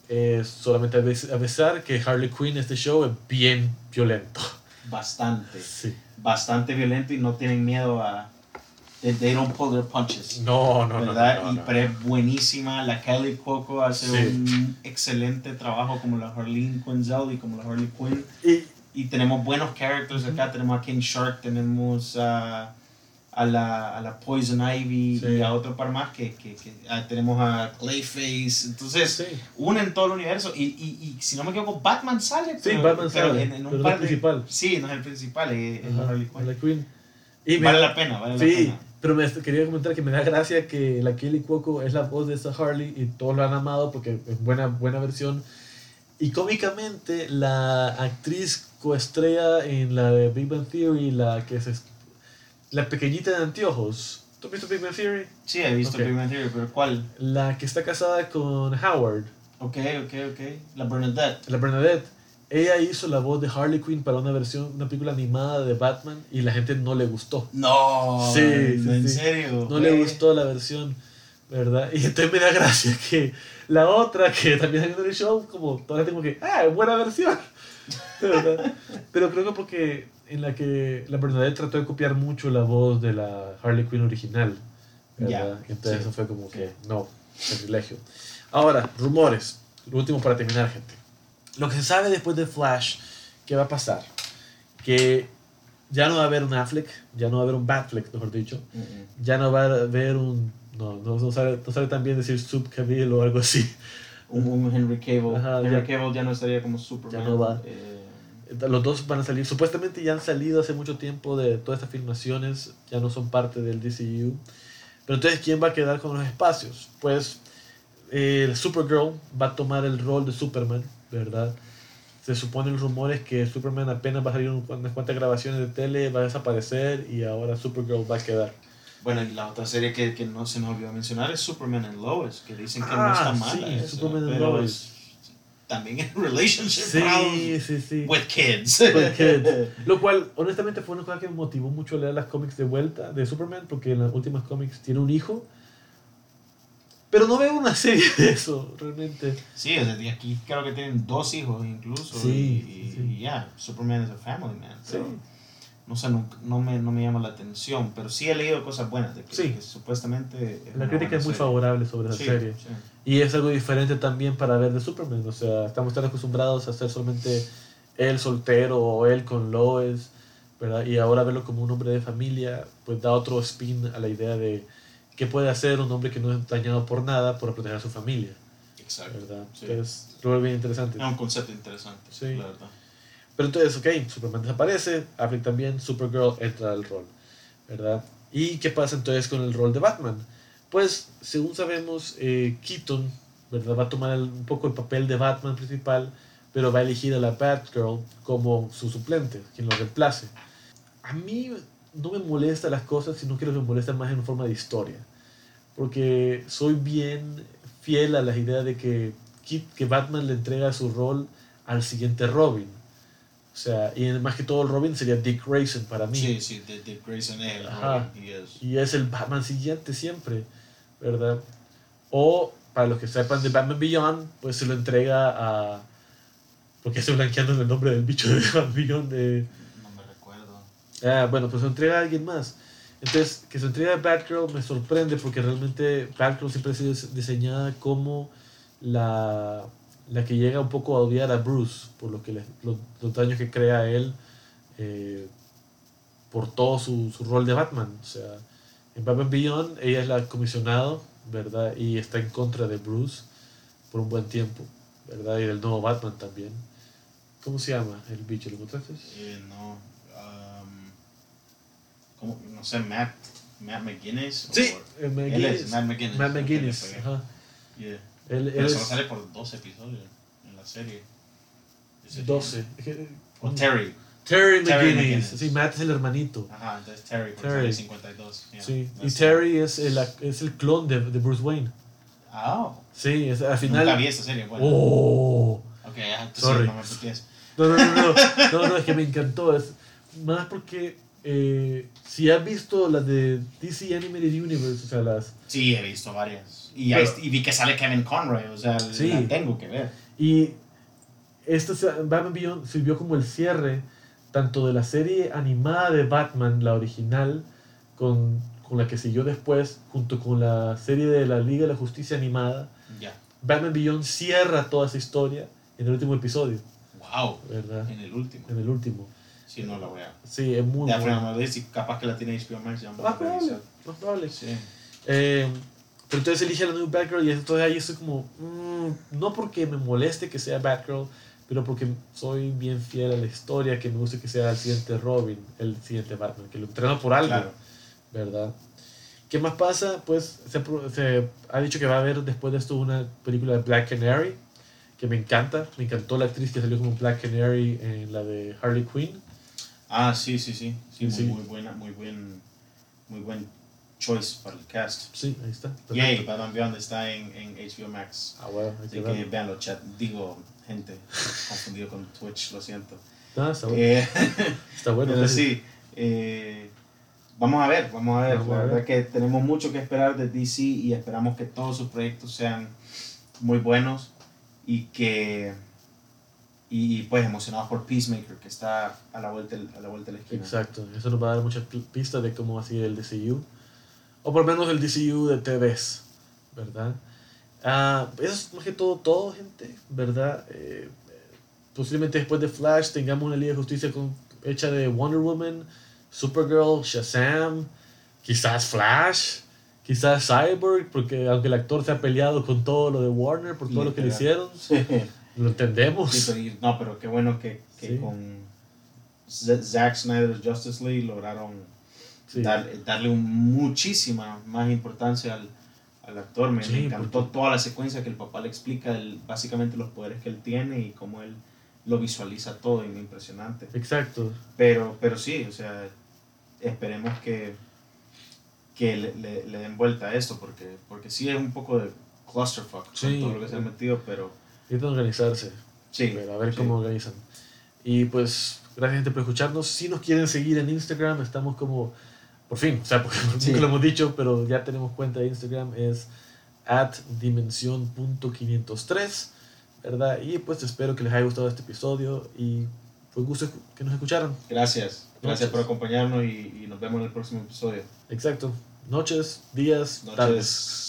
Es solamente avisar que Harley Quinn, este show, es bien violento. Bastante. Sí. Bastante violento y no tienen miedo a, they don't pull their punches. No, no, ¿verdad? no. y pero es buenísima. La Kelly Cuoco hace un excelente trabajo como la Harleen Quinzel y como la Harley Quinn. Y, y tenemos buenos characters acá. Tenemos a King Shark, tenemos a, a, la, a la Poison Ivy y a otro par más que, que, que tenemos a Clayface. Entonces, unen todo el universo. Y, y, y, si no me equivoco, Batman sale. Sí, Batman sale. En, un par principal. Sí, no es el principal, es, es la Harley Quinn. Y vale la pena, vale la pena. Pero me, quería comentar que me da gracia que la Kelly Cuoco es la voz de esta Harley y todos lo han amado porque es buena, buena versión. Y cómicamente, la actriz coestrella en la de Big Bang Theory, la que es la pequeñita de anteojos. ¿Tú has visto Big Bang Theory? Sí, he visto Big Bang Theory, pero ¿cuál? La que está casada con Howard. Ok, ok, ok. La Bernadette. La Bernadette. Ella hizo la voz de Harley Quinn para una versión, una película animada de Batman y la gente no le gustó. No, sí, ¿en serio? No le gustó la versión. ¿verdad? Y entonces me da gracia que la otra que también está en el show, como todavía tengo que, ah, buena versión. ¿verdad? Pero creo que porque en la que la verdad trató de copiar mucho la voz de la Harley Quinn original. ¿verdad? entonces eso fue como que, no, privilegio. Ahora, rumores. Lo último para terminar, gente. Lo que se sabe después de Flash, ¿qué va a pasar? Que ya no va a haber un Affleck, ya no va a haber un Batfleck, mejor dicho. Ya no va a haber un. No, no, no sabe, no sabe tan bien decir Sub Cavill o algo así. Un, Henry Cable. Henry ya, Cable ya no estaría como Superman. Ya no va. Eh. Los dos van a salir. Supuestamente ya han salido hace mucho tiempo de todas estas filmaciones, ya no son parte del DCU. Pero entonces, ¿quién va a quedar con los espacios? Pues el Supergirl va a tomar el rol de Superman, ¿verdad? Se supone el rumor es que Superman apenas va a salir unas cuantas grabaciones de tele, va a desaparecer y ahora Supergirl va a quedar. Bueno, y la otra serie que, que no se nos olvidó mencionar es Superman and Lois, que dicen que no ah, está mal. Sí, Superman and Lois. También en relationship sí, sí, sí. with kids. With kids. Lo cual, honestamente, fue una cosa que me motivó mucho a leer las cómics de vuelta de Superman, porque en las últimas cómics tiene un hijo pero no veo una serie de eso, realmente. Sí, o sea, aquí creo que tienen dos hijos incluso. Sí. Y, ya, Superman es a family man. sí. No sé, no, no, me, no me llama la atención, pero sí he leído cosas buenas de que, sí. supuestamente... la crítica es muy favorable sobre la serie. Y es algo diferente también para ver de Superman. O sea, estamos tan acostumbrados a ser solamente él soltero o él con Lois, ¿verdad? Y ahora verlo como un hombre de familia, pues da otro spin a la idea de ¿qué puede hacer un hombre que no es dañado por nada por proteger a su familia? Exacto. ¿Verdad? Entonces, lo bien interesante. Es un concepto interesante, sí. la verdad. Pero entonces, ok, Superman desaparece, Affleck también, Supergirl entra al rol, ¿verdad? ¿Y qué pasa entonces con el rol de Batman? Pues, según sabemos, eh, Keaton, ¿verdad? Va a tomar un poco el papel de Batman principal, pero va a elegir a la Batgirl como su suplente, quien lo reemplace. A mí no me molesta las cosas, sino que me molesta más en forma de historia. Porque soy bien fiel a la idea de que, que Batman le entrega su rol al siguiente Robin. O sea, y más que todo el Robin sería Dick Grayson para mí. Sí, sí, Dick Grayson es el Robin. Y es el Batman siguiente siempre, ¿verdad? O, para los que sepan de Batman Beyond, pues se lo entrega a... Porque estoy blanqueando el nombre del bicho de Batman Beyond de Ah, bueno, pues se entrega a alguien más. Entonces, que se entrega a Batgirl me sorprende porque realmente Batgirl siempre ha sido diseñada como la, la que llega un poco a odiar a Bruce por lo que los, daños que crea él eh, por todo su, su, rol de Batman. O sea, en Batman Beyond ella es la comisionada, ¿verdad? Y está en contra de Bruce por un buen tiempo, ¿verdad? Y del nuevo Batman también. ¿Cómo se llama el bicho? ¿Lo encontraste? Eh, no como, no sé, Matt, Matt McGuinness. Sí, o, McGuinness. Él es Matt McGuinness. Matt McGuinness, ajá. Yeah. Él, Pero él solo sale por dos episodios en la serie. 12. O Terry. Terry, Terry McGuinness. Sí, Matt es el hermanito. Ajá, entonces Terry, por Terry. 52. Yeah, sí, y Terry es el, es el clon de, de Bruce Wayne. Ah. Oh. Sí, es, al final. Nunca vi esa serie. Bueno. Oh. Ok, ya, Sorry. no me No, no, no, no, no, no, es que me encantó. Es más porque eh, si has visto las de DC Animated Universe, o sea, las... Sí, he visto varias. Y, y vi que sale Kevin Conroy, o sea, sí. la tengo que ver. Y esto, Batman Beyond sirvió como el cierre tanto de la serie animada de Batman, la original, con, con la que siguió después, junto con la serie de la Liga de la Justicia animada. Ya. Batman Beyond cierra toda esa historia en el último episodio. Wow. ¿Verdad? En el último. En el último. Sí, no la voy a. Sí, es muy ya, bueno. si capaz que la tiene HBO Max. Ya más probable, más probable. Sí. Eh, pero entonces elige la new Batgirl y entonces ahí estoy como. Mmm, no porque me moleste que sea Batgirl, pero porque soy bien fiel a la historia, que me gusta que sea el siguiente Robin, el siguiente Batman, que lo entrenó por algo. Claro. ¿Verdad? ¿Qué más pasa? Pues se, se, ha dicho que va a haber después de esto una película de Black Canary, que me encanta. Me encantó la actriz que salió como Black Canary en la de Harley Quinn. Ah, sí, sí, sí. Sí, muy, muy buena, muy buen, muy buen choice para el cast. Sí, ahí está. Yay, Batman Beyond está en, en HBO Max. Ah, bueno. Así que, veanlo, chat. Digo, gente, confundido con Twitch, lo siento. Ah, está bueno. Eh, está bueno. Pero sí, eh, vamos a ver, vamos a ver. la verdad que tenemos mucho que esperar de DC y esperamos que todos sus proyectos sean muy buenos y que y pues emocionados por Peacemaker que está a la vuelta a la vuelta de la esquina. Exacto, eso nos va a dar muchas pistas de cómo va a ser el DCU o por lo menos el DCU de TVs, ¿verdad? Ah, eso es más que todo todo, gente, ¿verdad? Eh, posiblemente después de Flash tengamos una Liga de Justicia con, hecha de Wonder Woman, Supergirl, Shazam, quizás Flash, quizás Cyborg, porque aunque el actor se ha peleado con todo lo de Warner por todo lo que le hicieron, lo entendemos. no, pero qué bueno que, que con Zack Snyder's Justice League lograron darle muchísima más importancia al, al actor. Me, encantó toda la secuencia que el papá le explica, el, básicamente los poderes que él tiene y cómo él lo visualiza todo y impresionante. Exacto. Pero, pero sí, o sea, esperemos que, que le, le, den vuelta a esto, porque, porque sí es un poco de clusterfuck sí, todo lo que se ha metido, pero... Necesitan organizarse. Sí. a ver cómo organizan. Y pues, gracias gente por escucharnos. Si nos quieren seguir en Instagram, estamos como, por fin, o sea, porque nunca lo hemos dicho, pero ya tenemos cuenta de Instagram, es at dimensión.503. ¿verdad? Y pues espero que les haya gustado este episodio y fue gusto que nos escucharan. Gracias, gracias por acompañarnos y, y, nos vemos en el próximo episodio. Exacto. Noches, días, Noches. tardes.